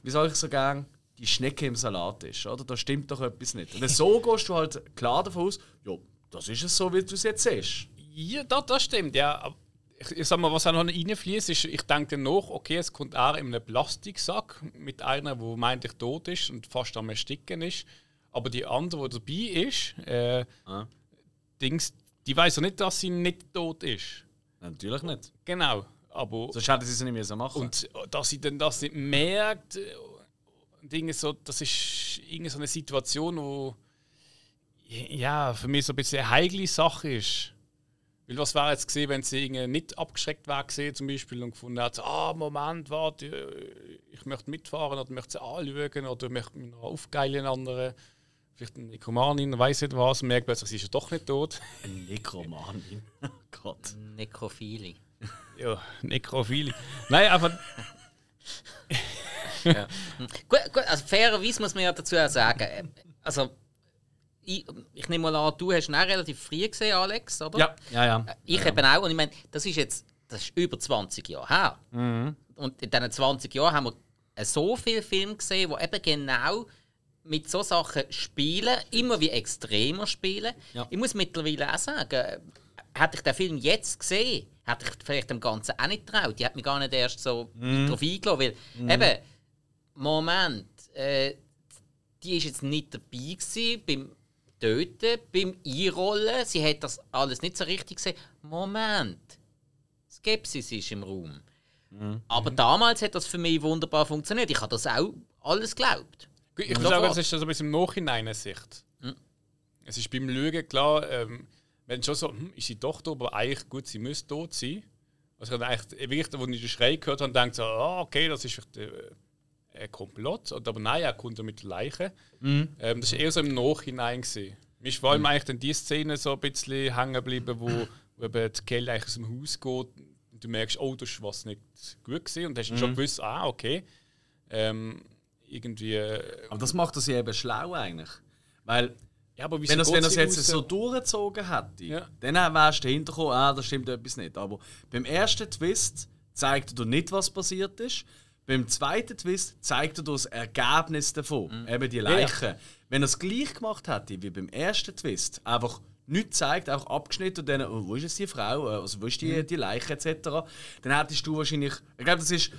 wie soll ich so sagen, die Schnecke im Salat ist, oder? Da stimmt doch etwas nicht. Und so gehst du halt klar davon aus, ja, das ist es so, wie du es jetzt siehst. Ja, das, das stimmt, ja. Aber Ich, ich sag mal, was auch noch reinfließt, ist, ich denke nach, okay, es kommt auch in einem Plastiksack mit einer, der meint, ich tot ist und fast am Ersticken ist. Aber die andere, die dabei ist, äh, Ah. Dings, die weiß ja nicht, dass sie nicht tot ist. Natürlich nicht. Genau. Aber Sonst hätten sie es nicht mehr so machen. und dass sie dann das nicht merkt, Dinge so, das ist irgendwie so eine Situation, wo ja, für mich so ein bisschen eine heikle Sache ist. Weil was wäre jetzt gesehen, wenn sie nicht abgeschreckt wäre gesehen, zum Beispiel und gefunden hat, ah, Moment, warte, ich möchte mitfahren oder möchte sie anschauen oder möchte mich noch aufgeilen anderen. Vielleicht eine Nekromanin, weiß nicht was, und merkt plötzlich, sie ist ja doch nicht tot. Eine Nekromanin. Oh Gott. Nekrophile. Ja, Nekrophile. Nein, aber Gut, gut, also fairerweise muss man ja dazu auch sagen, äh, also ich, ich nehme mal an, du hast ihn auch relativ früh gesehen, Alex, oder? Ja, ja, ja. Ich eben auch. Und ich meine, das ist jetzt das ist über 20 Jahre her. Mhm. Und in diesen 20 Jahren haben wir so viele Filme gesehen, die eben genau mit so Sachen spielen, immer wie extremer spielen. Ja. Ich muss mittlerweile auch sagen, hätte ich den Film jetzt gesehen, hätte ich vielleicht dem Ganzen auch nicht getraut. Die hat mich gar nicht erst so Mhm. drauf eingeladen. Weil, eben, Moment, äh, die ist jetzt nicht dabei gewesen beim Töten, beim Einrollen. Sie hat das alles nicht so richtig gesehen. Moment, Skepsis ist im Raum. Aber damals hat das für mich wunderbar funktioniert. Ich habe das auch alles geglaubt. Ich muss Sofort. sagen, das ist so ein bisschen im Nachhinein eine Sicht. Es ist beim Lügen klar, ähm, wenn schon so, hm, ist sie doch tot, aber eigentlich gut, sie müsste tot sein. Also ich habe eigentlich, wirklich, als ich den Schrei gehört habe, denkt so, ah, okay, das ist vielleicht äh, ein Komplott. Aber nein, er kommt ja mit der Leiche. Ähm, das war eher so im Nachhinein. Gewesen. Mir ist vor allem eigentlich dann die Szene so ein bisschen hängen geblieben, wo, wo eben die Kelly eigentlich aus dem Haus geht und du merkst, oh, das ist was nicht gut gewesen. Und hast dann schon gewusst, ah, okay. Ähm, irgendwie. äh, Aber das macht das ja eben schlau eigentlich. Weil, Ja, aber wenn er wenn er's sie jetzt so durchgezogen hätte, Ja. dann wärst du dahinter gekommen, ah, da stimmt etwas nicht. Aber beim ersten Twist zeigt er nicht, was passiert ist. Beim zweiten Twist zeigt er das Ergebnis davon, eben die Leiche. Wenn er es gleich gemacht hätte wie beim ersten Twist, einfach nichts zeigt, einfach abgeschnitten und dann, oh, wo ist jetzt die Frau, Äh, also wo ist die, die Leiche etc., dann hättest du wahrscheinlich, ich glaube, das ist,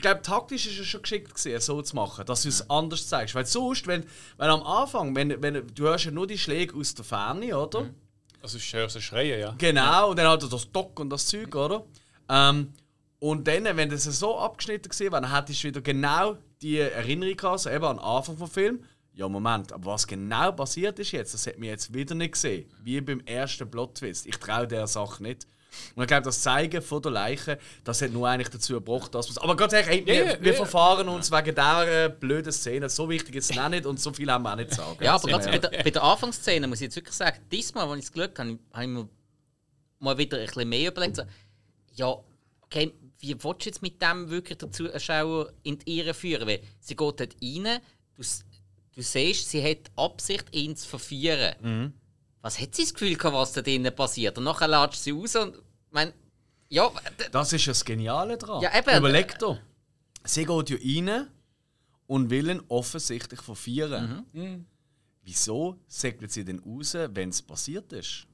ich glaube, taktisch ist es schon geschickt gewesen, so zu machen, dass du es anders zeigst. Weil sonst, wenn, wenn am Anfang, wenn, wenn, du hörst ja nur die Schläge aus der Ferne, oder? Also ich höre sie schreien, ja. Genau, und dann er das Dock und das Zeug, oder? Ähm, und dann, wenn das so abgeschnitten gewesen wäre, dann hättest du wieder genau die Erinnerung gehabt, so eben an den Anfang des Films. Ja, Moment, aber was genau passiert ist jetzt, das hat mir jetzt wieder nicht gesehen. Wie beim ersten Plot-Twist. Ich traue der Sache nicht. Und ich glaube, das Zeigen von der Leiche, das hat nur eigentlich dazu gebracht, dass man Aber Gott sei Dank, wir, wir verfahren uns wegen dieser blöden Szene. So wichtig ist es auch nicht und so viel haben wir auch nicht zu sagen. Ja, aber gerade bei, der, bei der Anfangsszene muss ich jetzt wirklich sagen, diesmal, als ich das Glück habe, habe ich mir mal wieder ein bisschen mehr überlegt. So, ja, okay, wie willst du jetzt mit dem wirklich den Zuschauer in die Irre führen? Weil sie geht dort rein, du, du siehst, sie hat Absicht, ihn zu verführen. Mhm. Was hat sie das Gefühl gehabt, was da drinnen passiert? Und nachher latscht sie raus und, mein, ja, Das ist ja das Geniale daran. Ja, eben. Überleg dir. Sie geht ja rein und will ihn offensichtlich verführen. Mhm. Wieso segelt sie denn raus, wenn es passiert ist?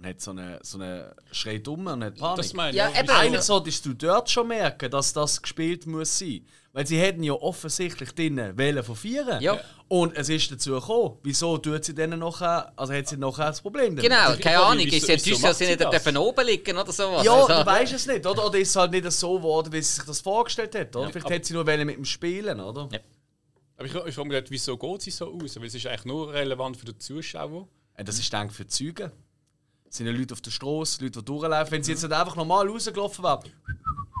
Und hat so eine, so eine schreit um und hat Panik. Das meine ich. Ja, ja. eben. Eigentlich solltest du dort schon merken, dass das gespielt muss sein. Weil sie hätten ja offensichtlich drinnen wollen verführen. Ja. Und es ist dazu gekommen. Wieso tut sie dann nachher, also hat sie nachher das Problem damit? genau, ich keine Ahnung, ist sie wieso enttäuscht, dass sie nicht das? dürfen oben liegen oder sowas? Ja, Also- du weißt es nicht, oder? Oder ist es halt nicht so geworden, wie sie sich das vorgestellt hat, oder? Vielleicht hätte sie nur mit dem Spielen, oder? Ja. Aber ich, ich frage mich, halt, wieso geht sie so aus? Weil es ist eigentlich nur relevant für den Zuschauer. Ja, Das ist denk für die Zeugen. Es sind ja Leute auf der Straße, Leute, die durchlaufen. Wenn sie jetzt nicht einfach normal rausgelaufen wären,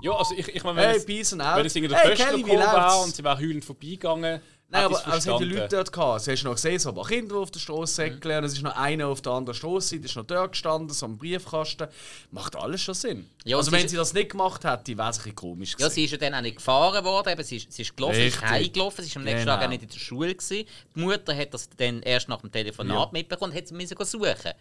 Ja, also ich, ich meine, wenn hey, es, peace and wenn out. es in der hey, wie gekommen wäre und sie wäre heulend vorbeigegangen, Nein, aber, aber es hat die. Leute dort gehabt. Du hast noch gesehen, so ein paar Kinder, die auf der Straße säckeln. Und es ist noch einer auf der anderen Straße, ist noch dort gestanden, so am Briefkasten. Macht alles schon Sinn. Ja, also sie wenn sie das nicht gemacht hätte, wäre es ein bisschen komisch Ja, gewesen. sie ist ja dann auch nicht gefahren worden, eben, sie, ist, sie ist gelaufen, sie ist heimgelaufen, sie ist am nächsten Genau. Tag auch nicht in der Schule. Gewesen. Die Mutter hat das dann erst nach dem Telefonat Ja. mitbekommen und hat sie müssen suchen.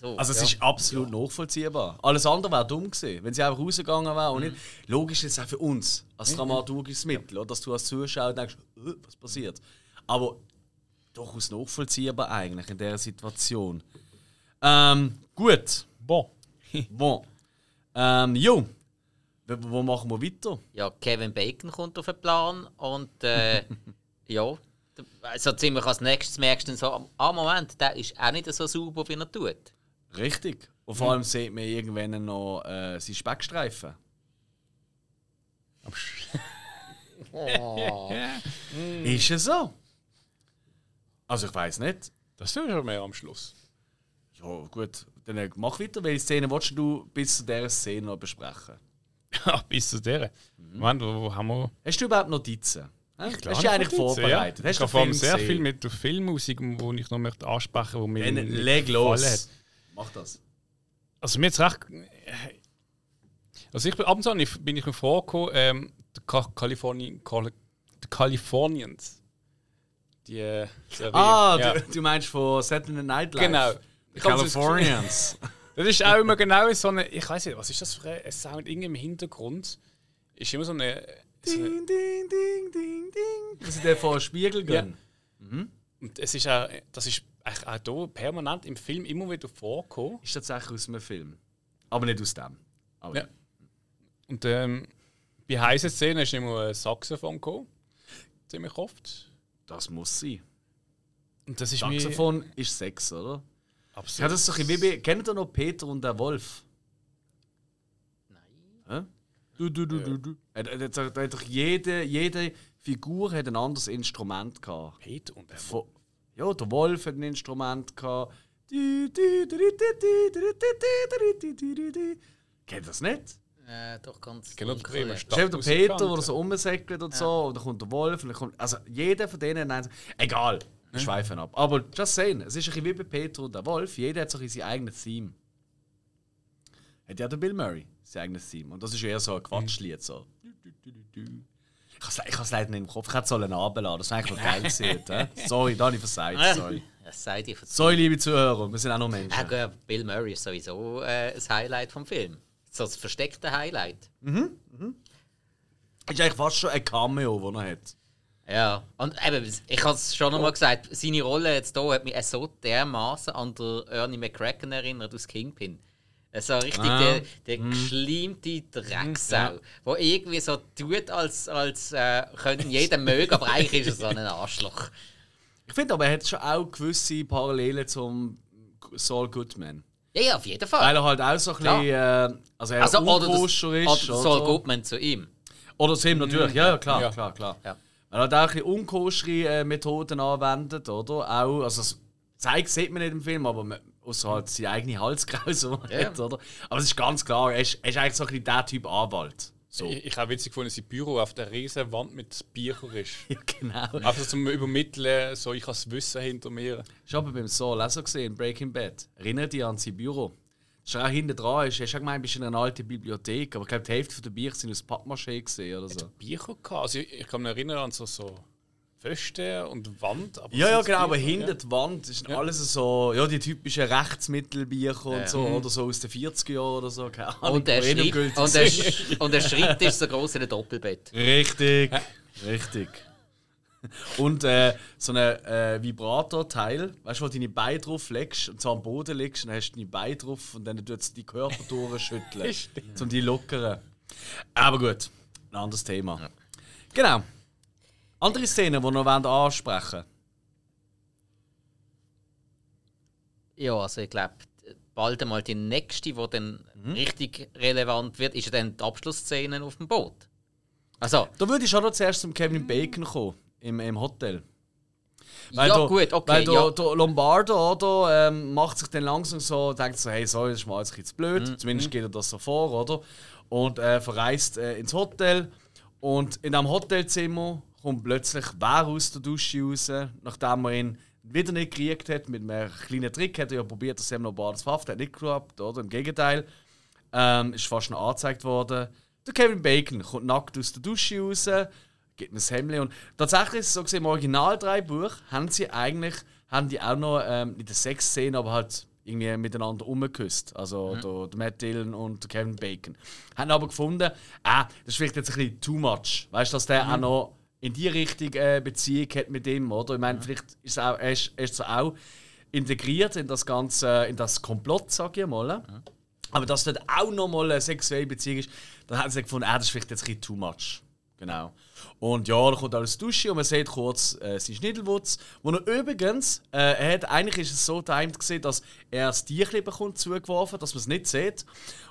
So, Also es ja. ist absolut nachvollziehbar. Alles andere wäre dumm gewesen, wenn sie einfach rausgegangen wäre Mhm. nicht. Logisch ist es auch für uns als dramaturgisches Mittel, oder? dass du als Zuschauer denkst, äh, was passiert. Aber durchaus nachvollziehbar eigentlich in dieser Situation. Ähm, gut. Bon. Bon. Ähm, jo. Wo, machen wir weiter? ja, Kevin Bacon kommt auf den Plan und äh, ja, so ziemlich als nächstes merkst du dann so, ah Moment, der ist auch nicht so sauber, wie er tut. Richtig. Und vor allem sieht man irgendwann noch äh, seine Speckstreifen. Ist es so? Also ich weiß nicht. Das ist schon mehr am Schluss. Ja gut, dann äh, mach weiter. Welche Szene willst du bis zu dieser Szene noch besprechen? Ja, bis zu der. Moment, wo, wo haben wir? Hast du überhaupt Notizen? Klar, Hast du eigentlich vorbereitet? Ja. Hast ich habe sehr gesehen? viel mit der Filmmusik, wo ich noch möchte ansprechen, wo mir Dann leg los. hat. Mach das. Also mir jetzt recht. Also ich bin ab und zu bin ich mir vorgekommen, ähm, der Ka Californian, Cali The Californians. Die äh, Serie. Ah, ja. du, du meinst von Saturday Night Live? Genau. The Ich Californians. Das ist auch immer genau so eine. Ich weiß nicht, was ist das für ein Sound irgendwie im Hintergrund? Ist immer so eine. So eine ding, ding, ding, ding, ding. Dass sie den vor den Spiegel gehen. und es ist auch, das ist eigentlich auch hier permanent im Film immer wieder vorgekommen. Ist tatsächlich aus einem Film. Aber nicht aus dem. Aber Ja. Und ähm, bei heißen Szenen ist immer ein Saxophon gekommen. Ziemlich oft. Das muss sein. Und das ist Saxophon ist Sex, oder? mir absolut. Ja, das ist bisschen wie bei, kennt ihr noch Peter und der Wolf? Nein. Hä? Du, du, du, du, du. Er- er- er- doch Jede, jede Figur hat ein anderes Instrument gehabt. Peter und der Von, ja, der Wolf hat ein Instrument gehabt. Kennt das nicht? Äh, doch ganz. Genau, der ist Stadt. der Peter, der so rumsäckelt und so, und dann kommt der Wolf. Und kommt, also jeder von denen, nein, egal, wir schweifen ab. Aber just saying, es ist ein bisschen wie bei Peter und der Wolf, jeder hat so sein eigenes Theme. Hat ja der Bill Murray sein eigenes Theme. Und das ist eher so ein Quatschlied. So. Ich habe es leider nicht im Kopf, ich hätte es runterladen, das wäre eigentlich noch geil gewesen. Sorry, da habe ich versagt. Sorry. Das sei dir verzeiht. Sorry, liebe Zuhörer, wir sind auch noch Menschen. Ja, gut, Bill Murray ist sowieso äh, das Highlight vom Film. So das versteckte Highlight. Ist eigentlich fast schon ein Cameo, das er hat. Ja, und eben, ich habe es schon einmal gesagt, seine Rolle jetzt hier hat mich so dermaßen an der Ernie McCracken erinnert aus Kingpin. So richtig Ah. der, der geschleimte Drecksau, wo irgendwie so tut, als, als äh, könnte ihn jeder mögen, aber eigentlich ist er so ein Arschloch. Ich finde aber, er hat schon auch gewisse Parallelen zum Saul Goodman. Ja, ja, auf jeden Fall. Weil er halt auch so ein bisschen. Äh, also er also, oder, das, unkoscher oder ist. Saul Goodman zu ihm. Oder zu ihm natürlich, ja, ja, klar, Ja. klar, klar. Ja. Er halt auch ein bisschen unkoschere äh, Methoden anwendet, oder? Auch, also das zeigt, sieht man nicht im Film, aber man, außer halt seine eigene Halskrause, Ja. hat, oder? Aber es ist ganz klar, er ist, er ist eigentlich so ein bisschen der Typ Anwalt. So. Ich, ich habe witzig gefunden, dass sein Büro auf der riesen Wand mit Büchern ist. Ja, genau. Einfach zum Übermitteln, so ich habe das Wissen hinter mir. Ich habe beim Saul auch so gesehen, Breaking Bad. Erinnere dich an sein Büro. Das ist auch hinten dran. Ist, hast du gemeint, du bist in einer alten Bibliothek, aber ich glaube, die Hälfte der Bücher sind aus Pappmaché gesehen oder so. Bücher gehabt. Also ich, ich kann mich erinnern an so, so Pfosten und Wand. Aber Ja, ja, genau, aber hinter die Wand ist alles so, ja, die typischen Rechtsmittelbücher und so, Mhm. oder so aus den 40er Jahren oder so. Keine Ahnung, Und der, Schritt, und, der, und der Schritt ist so groß wie ein Doppelbett. Richtig, richtig. Und äh, so ein äh, Vibrator-Teil, weißt du, wo du deine Beine drauf legst und so am Boden legst, und dann hast du deine Beine drauf und dann tut es die Körper durchschütteln, um die lockern. Aber gut, ein anderes Thema. Genau. Andere Szenen, die wir noch ansprechen Ja, also ich glaube, bald einmal die nächste, die dann Mhm. richtig relevant wird, ist ja dann die Abschlussszene auf dem Boot. Also, Da würde ich schon noch zuerst zum Kevin Bacon kommen, im, im Hotel. ja da, gut, okay, Weil da, ja. der Lombardo oder, ähm, macht sich dann langsam so, denkt so, hey, sorry, das ist mir jetzt ein bisschen blöd. Mhm. Zumindest geht er das so vor, oder? Und äh, verreist äh, ins Hotel. Und in einem Hotelzimmer kommt plötzlich wer aus der Dusche raus, nachdem er ihn wieder nicht gekriegt hat. Mit einem kleinen Trick hat er ja probiert, dass er noch Bar zu verhaften hat. Nicht geklappt, oder? Im Gegenteil. Ähm, ist fast noch angezeigt worden. Der Kevin Bacon kommt nackt aus der Dusche raus, gibt mir das Hemd und tatsächlich so gesehen, im Original-Drei-Buch haben sie eigentlich haben die auch noch ähm, in der Sexszene, aber halt irgendwie miteinander umgeküsst. Also der, der Matt Dillon und der Kevin Bacon. Haben aber gefunden, ah, das ist vielleicht jetzt ein bisschen too much. Weißt du, dass der auch noch in die Richtung äh, Beziehung hat mit ihm, oder? Ich meine, vielleicht ist er, auch, er, ist, er ist so auch integriert in das ganze, in das Komplott, sag ich mal. Aber dass dort auch nochmal eine sexuelle Beziehung ist, dann haben sie gefunden, ah, das ist vielleicht jetzt ein bisschen too much. Genau. Und ja, da kommt alles Dusche und man sieht kurz äh, seinen Schnittelwutz. Wo er übrigens, äh, er hat, eigentlich ist es so timed gesehen, dass er das Tierchen bekommt zugeworfen, dass man es nicht sieht.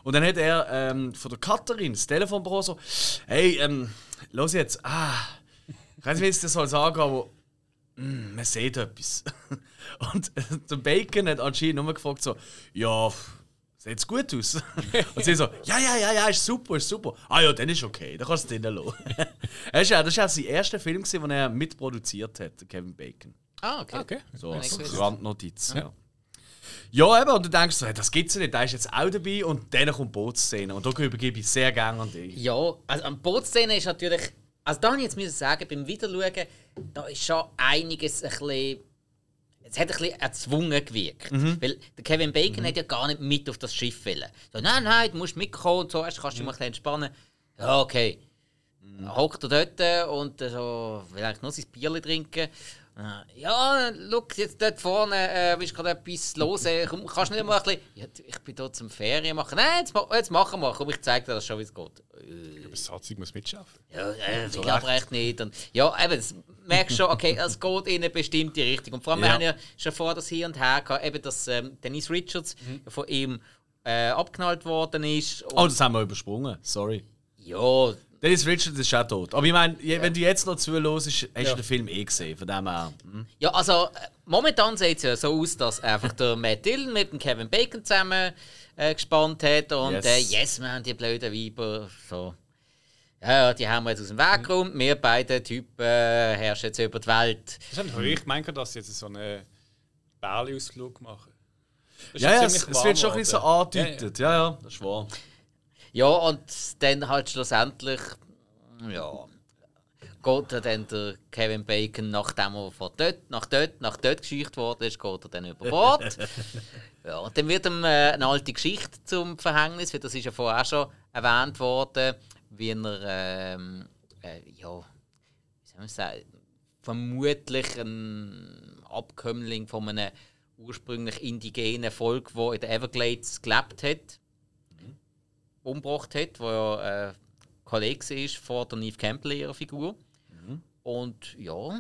Und dann hat er ähm, von der Cutterin das Telefon bekommen, so, hey, ähm, los jetzt, ah, ich weiß nicht, wie ich das soll sagen, aber mm, man sieht etwas. Und äh, der Bacon hat anscheinend nur gefragt so, ja, das sieht's gut aus? und sie so, ja, ja, ja, ja, ist super, ist super. Ah ja, dann ist okay, dann kannst du drinnen lassen. das ist ja das ist ja sein erster Film, gewesen, den er mitproduziert hat, Kevin Bacon. Ah, okay. Okay. So als. Randnotiz. Ja. ja, eben, und du denkst so, hey, das gibt's ja nicht, der ist jetzt auch dabei und dann kommt die Bootsszene. Und da übergebe ich sehr gerne an dich. Ja, also an Bootszene ist natürlich. Also da muss jetzt müssen sagen, beim Wiederschauen, da ist schon einiges ein bisschen. Es hat ein bisschen erzwungen gewirkt. Weil der Kevin Bacon hat ja gar nicht mit auf das Schiff wollen. So, nein, nein, du musst mitkommen und so, erst kannst du dich mal ein bisschen entspannen. Ja, okay. Dann Hockt er dort und so, will eigentlich nur sein Bier trinken. Äh, Ja, schau, jetzt dort vorne äh, ist gerade etwas los. Äh, komm, kannst du nicht mal ein bisschen. Ja, ich bin hier zum Ferien machen. Nein, jetzt, jetzt machen wir. Komm, ich zeige dir das schon, wie es geht. Äh, Besatzung muss mitschaffen. ja, äh, ich glaube echt nicht. Und, ja, eben, das merkst schon, okay, es geht in eine bestimmte Richtung. Und vor allem, wir Ja. haben ja schon vor das Hier und Her gehabt, eben, dass ähm, Dennis Richards von ihm äh, abknallt worden ist. Oh, das haben wir übersprungen, sorry. ja, Dennis Richards ist auch tot. Aber ich meine, wenn du jetzt noch zuhörst, hast du den Film eh gesehen. Von dem her. hm. ja, also äh, momentan sieht es ja so aus, dass einfach der Matt Dillon mit dem Kevin Bacon zusammen äh, gespannt hat. Und Yes. äh, yes man, die blöden Weiber, so. Ja, die haben wir jetzt aus dem Weg geräumt. Wir beide Typen äh, herrschen jetzt über die Welt. Das ist ich meine, dass sie jetzt so einen Bärli-Ausflug machen. Ja, ja, es, es wird schon ein bisschen so angedeutet. Ja, ja, das ist wahr. Ja, und dann halt schlussendlich, ja, geht er dann der Kevin Bacon, nachdem er von dort nach dort, nach dort gescheucht worden ist, geht er dann über Bord. ja, und dann wird ihm äh, eine alte Geschichte zum Verhängnis, weil das ist ja vorher auch schon erwähnt worden, wie er, ähm, äh, ja, wie soll man sagen, vermutlich ein Abkömmling von einem ursprünglich indigenen Volk, das in den Everglades gelebt hat umgebracht hat, wo ja äh, Kollege ist von der Neve Campbell, ihrer Figur. Und ja,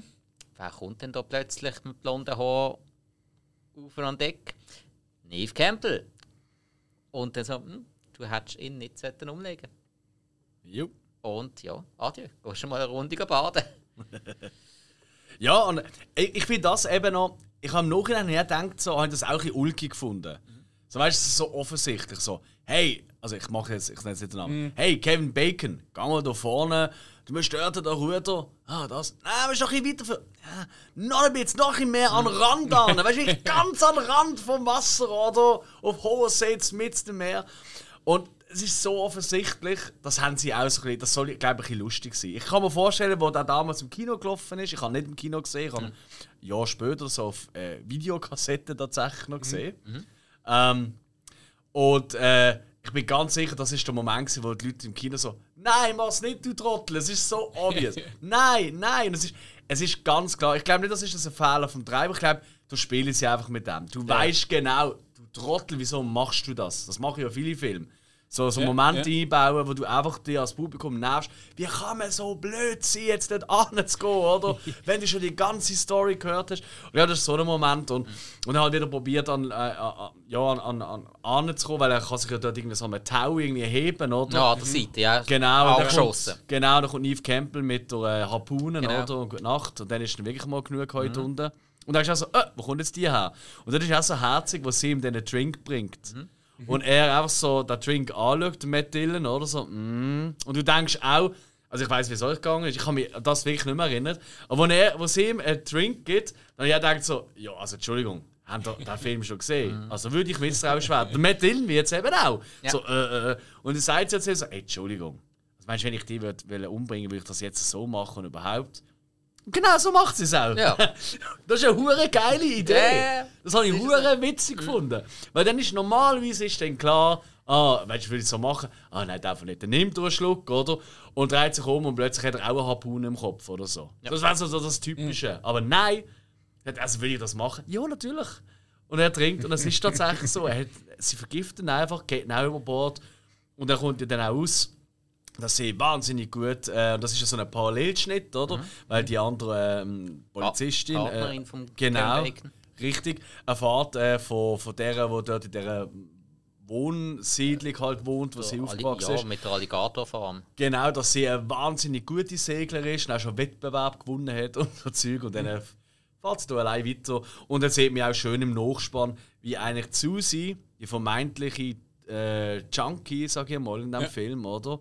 wer kommt denn da plötzlich mit blonden Haaren auf an Deck? Neve Campbell. Und dann so, hm, du hättest ihn nicht umlegen Jo. Und ja, adieu, gehst du mal eine Runde baden. Ja, und ich, ich finde das eben noch. Ich habe im Nachhinein gedacht, so, habe ich das auch ein ulkig gefunden. So, weißt du, so offensichtlich. So, hey, also ich mache jetzt, ich nenne jetzt den Namen. Hey, Kevin Bacon, geh mal da vorne. Du musst dort da Ruder. Ah, das. Nein, aber ist noch ein bisschen weiter. Ja, noch ein bisschen, noch ein mehr an Rand an. Weißt du, ganz an den Rand vom Wasser oder auf hoher See mit dem Meer. Und es ist so offensichtlich, das haben sie auch so ein bisschen, das soll, glaube ich, ein bisschen lustig sein. Ich kann mir vorstellen, wo der damals im Kino gelaufen ist, ich habe nicht im Kino gesehen, ich habe ein Jahr später so auf äh, Videokassetten tatsächlich noch gesehen. Ähm, und äh, ich bin ganz sicher, das ist der Moment, gewesen, wo die Leute im Kino so «Nein, mach's nicht, du Trottel, es ist so obvious!» «Nein, nein!» es ist, es ist ganz klar, ich glaube nicht, das ist ein Fehler vom Treiber, ich glaube, du spielst sie einfach mit dem. Du weißt genau, du Trottel, wieso machst du das? Das machen ja viele Filme. So, so Ja, Momente ja. einbauen, wo du einfach dir als Publikum nervst. Wie kann man so blöd sein, jetzt dort anzugehen, oder? Wenn du schon die ganze Story gehört hast. Und ja, das ist so ein Moment. Und, und er hat wieder probiert, an, äh, an, ja, an, an, an anzukommen, weil er kann sich ja dort irgendwie so einen Tau irgendwie heben, oder? Ja, an der Seite, ja. Genau, und dann Abgeschossen. kommt, genau, dann kommt Neve Campbell mit der äh, Harpune, Genau. oder? Und gute Nacht. Und dann ist dann wirklich mal genug heute unten. Und dann ist auch so, äh, wo kommt jetzt die her? Und dann ist auch so herzig, was sie ihm dann einen Drink bringt. Und er einfach so den Drink anschaut, Matt Dillon, oder so, mm. Und du denkst auch, also ich weiß, wie es euch gegangen ist, ich kann mich an das wirklich nicht mehr erinnern. Aber wenn er, wo sie ihm einen Drink gibt, dann auch gedacht so, ja, also Entschuldigung, haben ihr den Film schon gesehen? Also würde ich misstrauisch werden. Der Matt Dillon wird es eben auch. Ja. So, äh, äh. Und er sagt jetzt so, ey, Entschuldigung. Also meinst du, wenn ich die würd, will umbringen würde, ich das jetzt so machen und überhaupt? Genau so macht sie es auch. Ja. Das ist eine hure geile Idee. Ja. Das habe ich hure witzig gefunden. Weil dann ist normalerweise ist dann klar, ah, weißt du, will ich so machen? Ah, nein, darf er nicht. Dann nimmt er einen Schluck, oder? Und dreht sich um und plötzlich hat er auch eine Harpune im Kopf oder so. Das wäre so, das Typische. Aber nein, er also will ich das machen? Ja, natürlich. Und er trinkt und es ist tatsächlich so. Er hat, sie vergiften einfach, geht auch über Bord und er kommt ja dann auch aus dass sie wahnsinnig gut, äh, das ist ja so ein Parallelschnitt, oder? Weil die andere ähm, Polizistin, Pa- Partnerin vom genau, richtig, erfahrt äh, von, von der, die dort in dieser Wohnsiedlung halt wohnt, wo sie aufgewachsen ja, ist. mit der Alligatorfarm. Genau, dass sie eine wahnsinnig gute Seglerin ist und auch schon Wettbewerb gewonnen hat und so Zeug. Und dann äh, fährt sie da allein weiter. Und dann sieht man auch schön im Nachspann, wie eigentlich Susi, die vermeintliche äh, Junkie, sag ich mal, in dem Ja. Film, oder?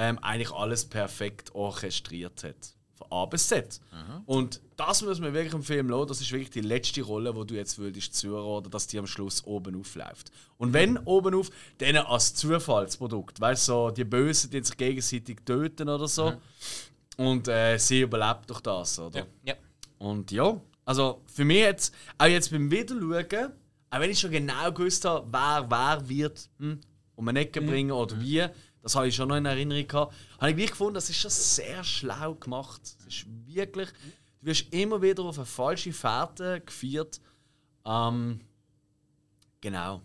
Ähm, eigentlich alles perfekt orchestriert hat. Von A bis Z. Und das muss man wirklich im Film lassen. Das ist wirklich die letzte Rolle, wo du jetzt würdest zuhören, dass die am Schluss oben aufläuft. Und wenn oben auf, dann als Zufallsprodukt. Weißt du, so, die Bösen, die sich gegenseitig töten oder so. Und äh, sie überlebt durch das, oder? Ja. Ja. Und ja, also für mich jetzt, auch jetzt beim Wiederschauen, auch wenn ich schon genau gewusst habe, wer wer wird hm, um eine Ecke bringen oder wie, das habe ich schon noch in Erinnerung gehabt, habe ich gefunden, das ist schon sehr schlau gemacht. Es ist wirklich, du wirst immer wieder auf eine falsche Fährte geführt. Ähm, genau.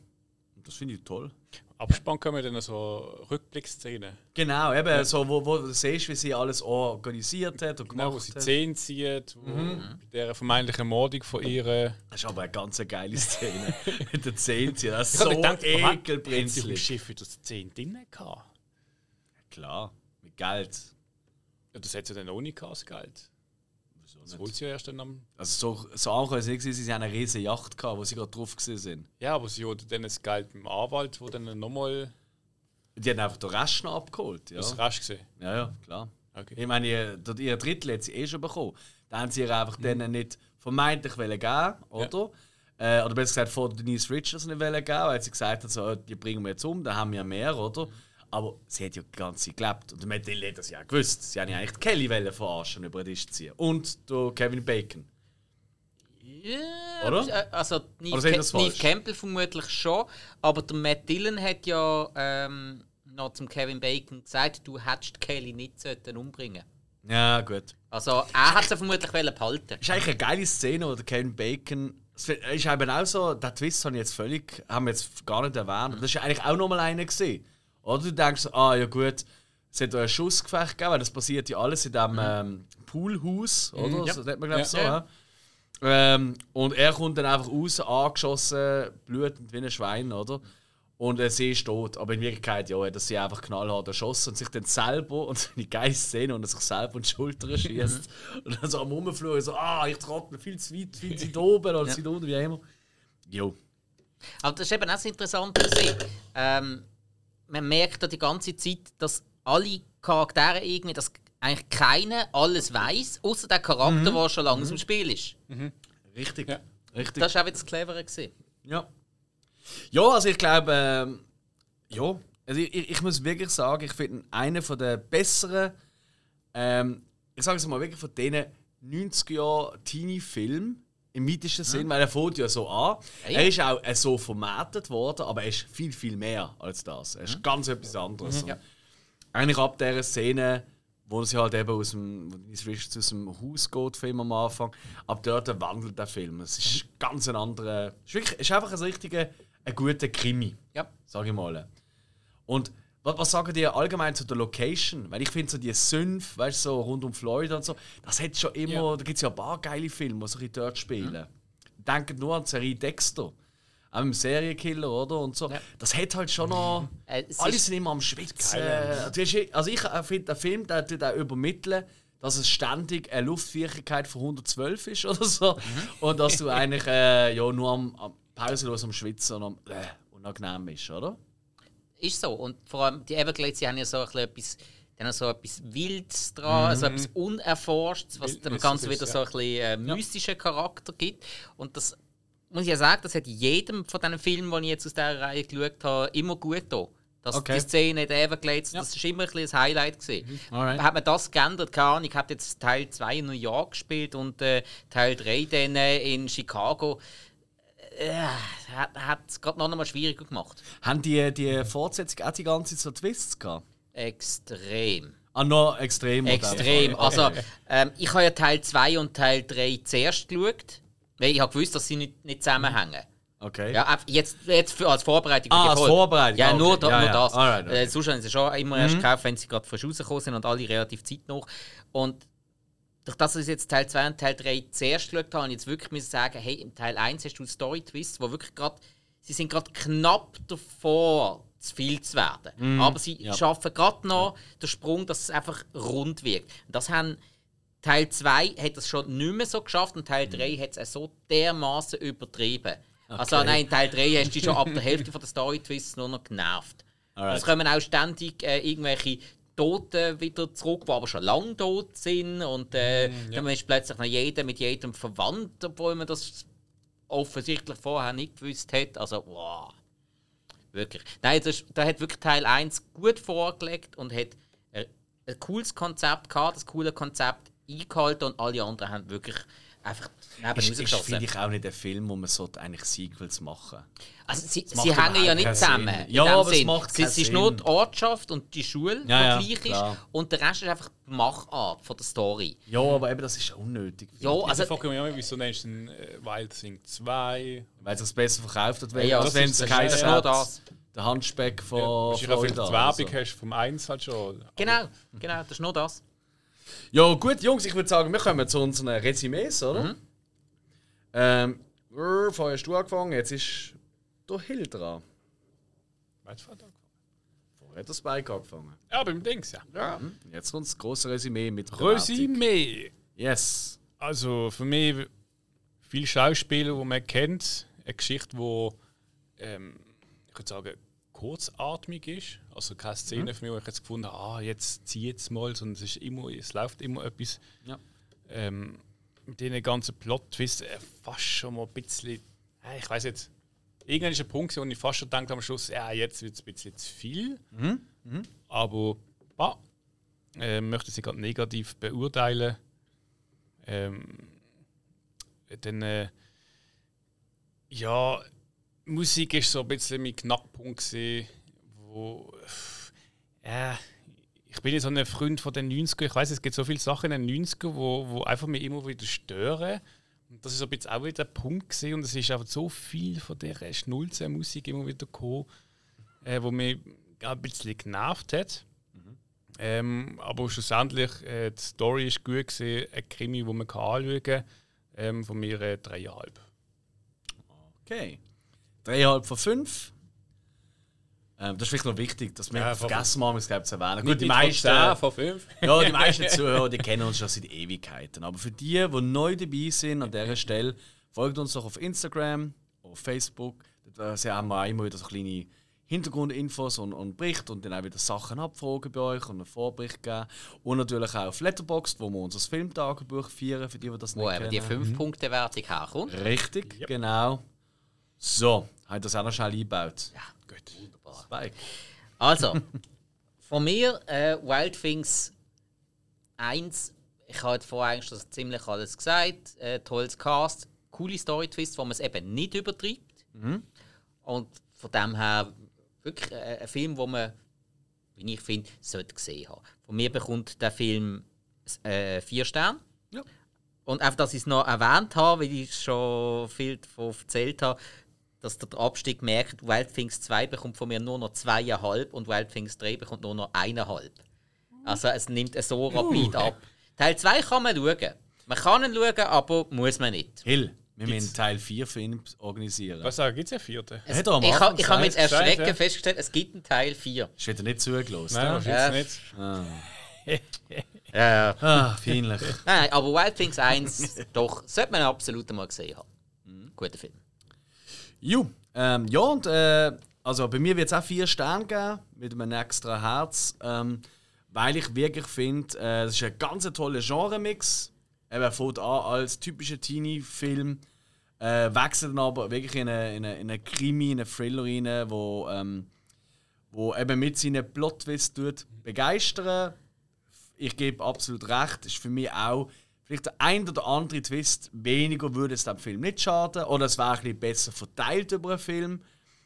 Das finde ich toll. Abspann kommen dann so Rückblickszenen. Genau, eben so, wo, wo du siehst, wie sie alles organisiert hat und Genau, wo gemacht sie hat. Zehen zieht, wo bei der vermeintlichen Mordung von ihr. Das ist aber eine ganz geile Szene. Mit den Zähnen. Das ist Ich so sie dem ekelbrenzlig. Schiff wieder Zehen drin gehabt? Klar, mit Geld. Ja, das hat sie dann auch nicht gehabt, das Geld. Das wollte sie ja erst dann am. Also so, so ist es nicht, gewesen, sie haben eine riesige Yacht gehabt, wo sie gerade drauf sind. Ja, aber sie hatte dann das Geld beim Anwalt, wo dann nochmal Die haben einfach den Rest noch abgeholt. Ja, das Rest gesehen. ja, ja klar. Okay. Ich meine, ihr, dort ihr Drittel hat sie eh schon bekommen. Da haben sie ihr einfach Mhm. denen nicht vermeintlich wollen geben, oder? Äh, oder besser gesagt, vor Denise Richards nicht wollen geben, weil sie gesagt hat, so, äh, die bringen wir jetzt um, dann haben wir mehr, oder? Aber sie hat ja die ganze Zeit gelebt. Und Dillon hat das ja auch gewusst. Sie haben ja eigentlich die Kelly wollen verarschen über den Tisch ziehen. Und der Kevin Bacon. Ja, Oder? äh, Also Neve, Oder Neve falsch? Campbell vermutlich schon, aber der Matt Dillon hat ja ähm, noch zum Kevin Bacon gesagt, du hättest Kelly nicht sollten umbringen. Ja, gut. Also er hat sie vermutlich wollen behalten. Das ist eigentlich eine geile Szene, wo der Kevin Bacon. Es ist eben auch so, der Twist habe ich jetzt völlig, haben wir jetzt gar nicht erwähnt. Das ist eigentlich auch nochmal einer gesehen. Oder du denkst, ah ja gut, es hat ein Schussgefecht gegeben, weil das passiert ja alles in diesem ähm, Poolhaus, oder? Ja. Das nennt man glaube ich Ja. so. Ja. Ähm, und er kommt dann einfach raus, angeschossen, blutend wie ein Schwein, oder? Und äh, sie ist tot. Aber in Wirklichkeit, ja, er sie einfach knallhart erschossen und sich dann selber, und eine geile Szene, und er sich selber in die Schulter schießt. und dann so am Rumflug, so, ah, ich trottel viel zu weit, viel zu weit oben oder zu weit unten, wie auch immer. Jo. Aber das ist eben auch das Interessante. Ähm, man merkt da die ganze Zeit, dass alle Charaktere irgendwie, dass eigentlich keiner alles weiß, außer der Charakter, der schon lange aus dem Spiel ist. Richtig. Ja. Richtig. Das war auch wieder das Clevere. Gewesen. Ja. Ja, also ich glaube, ähm, ja, also ich, ich, ich muss wirklich sagen, ich finde ihn einer von der besseren, ähm, ich sage es mal wirklich von diesen 90er Jahren Teenie-Filmen im mythischen Sinn, weil er fängt ja so an. Er ist auch äh, so formatet worden, aber er ist viel, viel mehr als das. Er ist ganz etwas anderes. Ja. Eigentlich ab dieser Szene, wo sie halt eben aus dem, aus dem Haus geht, Film am Anfang, ab dort wandelt der Film. Es ist ganz ein anderer. Es ist, wirklich, es ist einfach ein richtiger, ein guter Krimi, Ja. sage ich mal. Und was, was sagen die allgemein zu der Location? Weil ich finde so die Sümpf, weißt du, so rund um Florida und so, das hat schon immer, Ja. da gibt es ja ein paar geile Filme, die bisschen dort spielen. Denkt nur an die Serie Dexter. Auch im Serienkiller, oder? Und so. Ja. Das hat halt schon noch. Äh, Alle sind immer am Schwitzen. Geil, hast- Also ich äh, finde, der Film der tut auch übermitteln, dass es ständig eine Luftfeuchtigkeit von 112 ist oder so. Und dass du eigentlich äh, ja, nur am, am pausenlos am Schwitzen und am äh, unangenehm bist, oder? Ist so. Und vor allem die Everglades die haben ja so ein bisschen etwas, die haben so etwas Wildes dran, so etwas Unerforschtes, was dem Ganzen wieder so ja. ein bisschen äh, mystischen Charakter gibt. Und das muss ich ja sagen, das hat jedem von diesen Filmen, die ich jetzt aus dieser Reihe geschaut habe, immer gut getan. Dass Okay. die Szene der Everglades, das ist immer ein bisschen ein Highlight gewesen. Alright. Hat man das geändert? Keine Ahnung, ich habe jetzt Teil 2 in New York gespielt und äh, Teil 3 dann äh, in Chicago. Äh, hat es gerade noch einmal schwieriger gemacht. Haben die, die Fortsetzung auch die ganze Zeit so Twists gehabt? Extrem. Ah, noch extrem. Extrem. Also, ähm, ich habe ja Teil 2 und Teil 3 zuerst geschaut, weil ich habe gewusst, dass sie nicht, nicht zusammenhängen. Okay. Ja, jetzt, jetzt für, als Vorbereitung. Ah, als. Vorbereitung, Ja, okay. nur, da, Ja, nur ja. das. Alright, okay. Mhm. Äh, sonst haben sie schon immer erst gekauft, wenn sie gerade frisch rausgekommen sind und alle relativ zeitnah. Und durch das, dass ich jetzt Teil 2 und Teil 3 zuerst geschaut habe, jetzt wirklich müssen sagen, hey, im Teil 1 hast du Story-Twists, wo wirklich gerade, sie sind gerade knapp davor, zu viel zu werden. Aber sie Mhm. ja. schaffen gerade noch den Sprung, dass es einfach rund wirkt. Und das haben Teil 2 hat das schon nicht mehr so geschafft und Teil 3 hat es so dermaßen übertrieben. Also nein, in Teil 3 hast du schon ab der Hälfte von der Story-Twists nur noch genervt. Alright. Es kommen auch ständig äh, irgendwelche Toten wieder zurück, die aber schon lange tot sind. Und äh, dann ist plötzlich noch jeder mit jedem verwandt, obwohl man das offensichtlich vorher nicht gewusst hat. Also, wow. Wirklich. Nein, das, da hat wirklich Teil 1 gut vorgelegt und hat ein, ein cooles Konzept gehabt, das coole Konzept eingehalten und alle anderen haben wirklich einfach neben Ist, ist finde ich auch nicht ein Film, wo man sollte eigentlich Sequels machen Also sie, macht sie hängen ja nicht zusammen. Sinn. in Ja, aber es Sinn. macht es, keinen es ist nur die Ortschaft und die Schule, Ja, die ja, gleich klar. ist. Und der Rest ist einfach die Machart von der Story. Ja, aber eben, das ist unnötig. Ja, Also, also, frage ich mich auch, wieso nennst du den äh, Wild Thing 2? Weil es sich besser verkauft hat, weil Ja, das wenn ist- es das ist nur das. der Handspeck von Wahrscheinlich auch vielleicht Florida. die Werbung also. hast vom 1 halt schon. genau, genau, das ist nur das. Ja, gut, Jungs, ich würde sagen, wir kommen zu unseren Resümees, oder? Mhm. Ähm, äh, vorher hast du angefangen, jetzt ist der Hill dran. Weißt du, da- Vorher hat der Spike angefangen. Ja, beim Dings, ja. Ja. Jetzt kommt das große Resümee mit Resümee. Yes. Also für mich viele Schauspieler, die man kennt, eine Geschichte, die ähm, ich würde sagen kurzatmig ist. Also keine Szene für mich, wo ich jetzt gefunden habe, ah, jetzt zieh jetzt mal, sondern es ist immer, es läuft immer etwas. Ja. Ähm, mit diesen ganzen Plot-Twists äh, fast schon mal ein bisschen, äh, ich weiß jetzt, irgendwann ist ein Punkt, wo ich fast schon gedacht habe am Schluss, ja, jetzt wird es ein bisschen zu viel. Aber bah, äh, möchte sie gerade negativ beurteilen. Ähm, dann, äh, ja, Musik ist so ein bisschen mein Knackpunkt gewesen, äh, ich bin nicht so ein Freund von den 90er. Ich weiß, es gibt so viele Sachen in den 90er, wo, wo einfach mich immer wieder stören. Und das ist ein bisschen auch wieder der Punkt gewesen. und es ist einfach so viel von dieser Schnulzen-Musik immer wieder gekommen, äh, wo mich ein bisschen genervt hat. Ähm, aber schlussendlich, äh, die Story ist gut gewesen, ein Krimi, wo man anschauen kann. Ähm, von mir äh, dreieinhalb. Okay. Dreieinhalb von fünf. Ähm, das ist vielleicht noch wichtig, dass wir Ja, vergessen haben, es glaube zu erwähnen. Gut, Nicht- die nicht von meisten, 10, von 5. ja, die meisten Zuhörer, die kennen uns schon seit Ewigkeiten. Aber für die, die neu dabei sind an dieser Stelle, folgt uns doch auf Instagram, auf Facebook. Da haben wir auch immer wieder so kleine Hintergrundinfos und, und Berichte und dann auch wieder Sachen abfragen bei euch und einen Vorbericht geben. Und natürlich auch auf Letterboxd, wo wir unser Filmtagebuch feiern, für die, die das Wo nicht eben die kennen. 5-Punkte-Wertung herkommt. Richtig, genau. So, habe ich das auch noch schnell eingebaut. Ja, Gut. Spike. Also, von mir äh, Wild Things 1. Ich habe vorher eigentlich schon ziemlich alles gesagt. Äh, tolles Cast, coole Story-Twist, wo man es eben nicht übertreibt. Und von dem her wirklich äh, ein Film, wo man, wie ich finde, sollte gesehen haben. Von mir bekommt der Film äh, vier Sterne. Ja. Und einfach, dass ich es noch erwähnt habe, weil ich schon viel davon erzählt habe, dass der Abstieg merkt, Wild Things 2 bekommt von mir nur noch zweieinhalb und Wild Things 3 bekommt nur noch eineinhalb. Also es nimmt so rapid ab. Teil 2 kann man schauen. Man kann ihn schauen, aber muss man nicht. Hill, wir müssen Teil 4 für ihn organisieren. Was sagen, gibt es einen vierten? Es, ich habe ich hab mit gesagt, Erschrecken ja. festgestellt, es gibt einen Teil 4. Ist wieder nicht zugelassen. Nein, Ja. nicht. Ja, ja. Ah, peinlich. Nein, aber Wild Things 1, doch, sollte man absolut mal gesehen haben. Guter Film. Ju, ähm, ja, und äh, also bei mir wird es auch vier Sterne geben, mit einem extra Herz, ähm, weil ich wirklich finde, äh, es ist ein ganz toller Genre-Mix. Er fängt an als typischer Teenie-Film, äh, wechselt dann aber wirklich in einen in eine, in eine Krimi, in einen Thriller rein, wo, ähm, wo eben mit seinen Plot-Twists begeistern. Ich gebe absolut recht, ist für mich auch vielleicht der ein oder andere Twist weniger würde es dem Film nicht schaden oder es wäre ein bisschen besser verteilt über einen Film,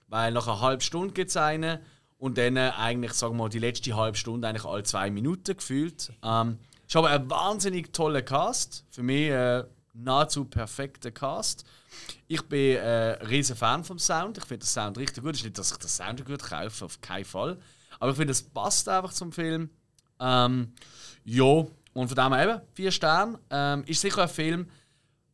weil nach einer halben Stunde gibt es einen und dann äh, eigentlich, sagen wir mal, die letzte halbe Stunde eigentlich alle zwei Minuten gefühlt. Ähm, ist aber ein wahnsinnig toller Cast, für mich äh, nahezu perfekter Cast. Ich bin äh, ein riesen Fan vom Sound. Ich finde den Sound richtig gut. Es ist nicht, dass ich den Sound gut kaufe, auf keinen Fall. Aber ich finde, es passt einfach zum Film. Ähm, ja, und von dem her eben, vier Sterne. Ähm, ist sicher ein Film,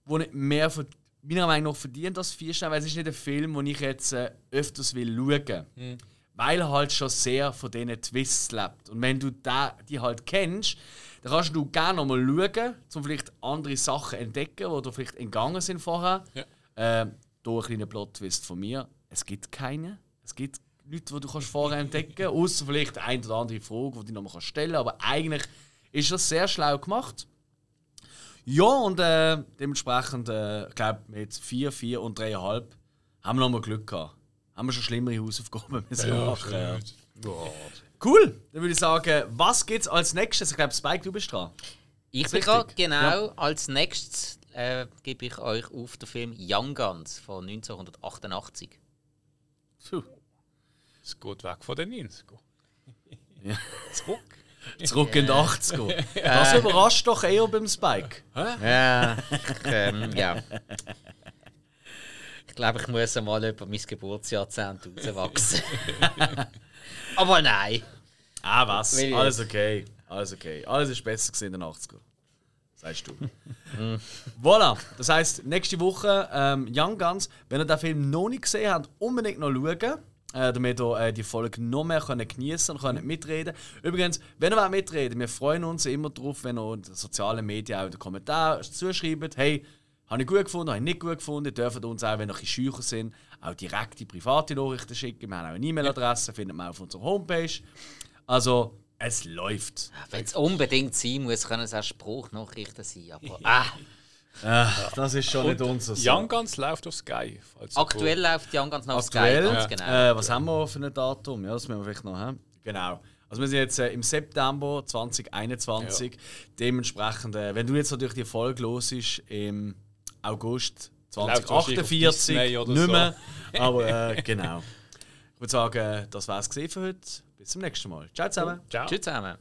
der nicht mehr von, meiner Meinung nach verdient als vier Sterne, weil es ist nicht ein Film, den ich jetzt äh, öfters will schauen will. Weil er halt schon sehr von diesen Twists lebt. Und wenn du da, die halt kennst, dann kannst du gerne noch mal schauen, um vielleicht andere Sachen entdecken, die dir vielleicht entgangen sind vorher. Ja. Ähm, hier ein kleiner Plot-Twist von mir. Es gibt keine. Es gibt nichts, die du kannst vorher entdecken kannst. Außer vielleicht eine oder andere Frage, die du noch mal stellen kannst. Aber eigentlich ist das sehr schlau gemacht. Ja, und äh, dementsprechend, äh, ich glaube, mit 4, 4 und 3,5 haben wir noch mal Glück gehabt. Haben wir schon schlimmere Hausaufgaben müssen machen. Ja. Cool, dann würde ich sagen, was gibt's als nächstes? Ich glaube, Spike, du bist dran. Ich bin gerade genau als nächstes äh, gebe ich euch auf den Film Young Guns von 1988. Puh. Es geht weg von den 90er. Ja. Zurück. Zurück in die 80er. Das überrascht doch eher beim Spike. Ja, ich, ähm, ja. Ich glaube, ich muss mal über mein Geburtsjahrzehnt rauswachsen. Aber nein. Ah, was? Will Alles okay. Alles okay. Alles ist besser gewesen in den 80er. Sagst du. voilà. Das heisst, nächste Woche ähm, Young Guns. Wenn ihr den Film noch nicht gesehen habt, unbedingt noch schauen. Äh, damit ihr äh, die Folge noch mehr können geniessen und können mitreden Übrigens, wenn ihr mitreden wir freuen uns immer darauf, wenn ihr in den sozialen Medien auch in den Kommentaren zuschreibt, hey, habe ich gut gefunden, habe ich nicht gut gefunden. Ihr dürft uns auch, wenn ihr scheucher sind, auch direkte private Nachrichten schicken. Wir haben auch eine E-Mail-Adresse, findet man auf unserer Homepage. Also, es läuft. Wenn es unbedingt sein muss, können es auch Spruchnachrichten sein. Aber ah, Ach, das ist schon Und nicht unser. Young Guns läuft auf Sky. Aktuell cool. läuft Young Guns noch auf Aktuell, Sky, ganz genau. Äh, was haben wir für ein Datum? Ja, das müssen wir vielleicht noch haben. Genau. Also wir sind jetzt äh, im September 2021. Ja. Dementsprechend, äh, wenn du jetzt natürlich die Folge los ist im August 2048, nicht mehr. So. Aber äh, genau. Ich würde sagen, äh, das war es für heute. Bis zum nächsten Mal. Ciao zusammen. Ciao. Tschüss zusammen.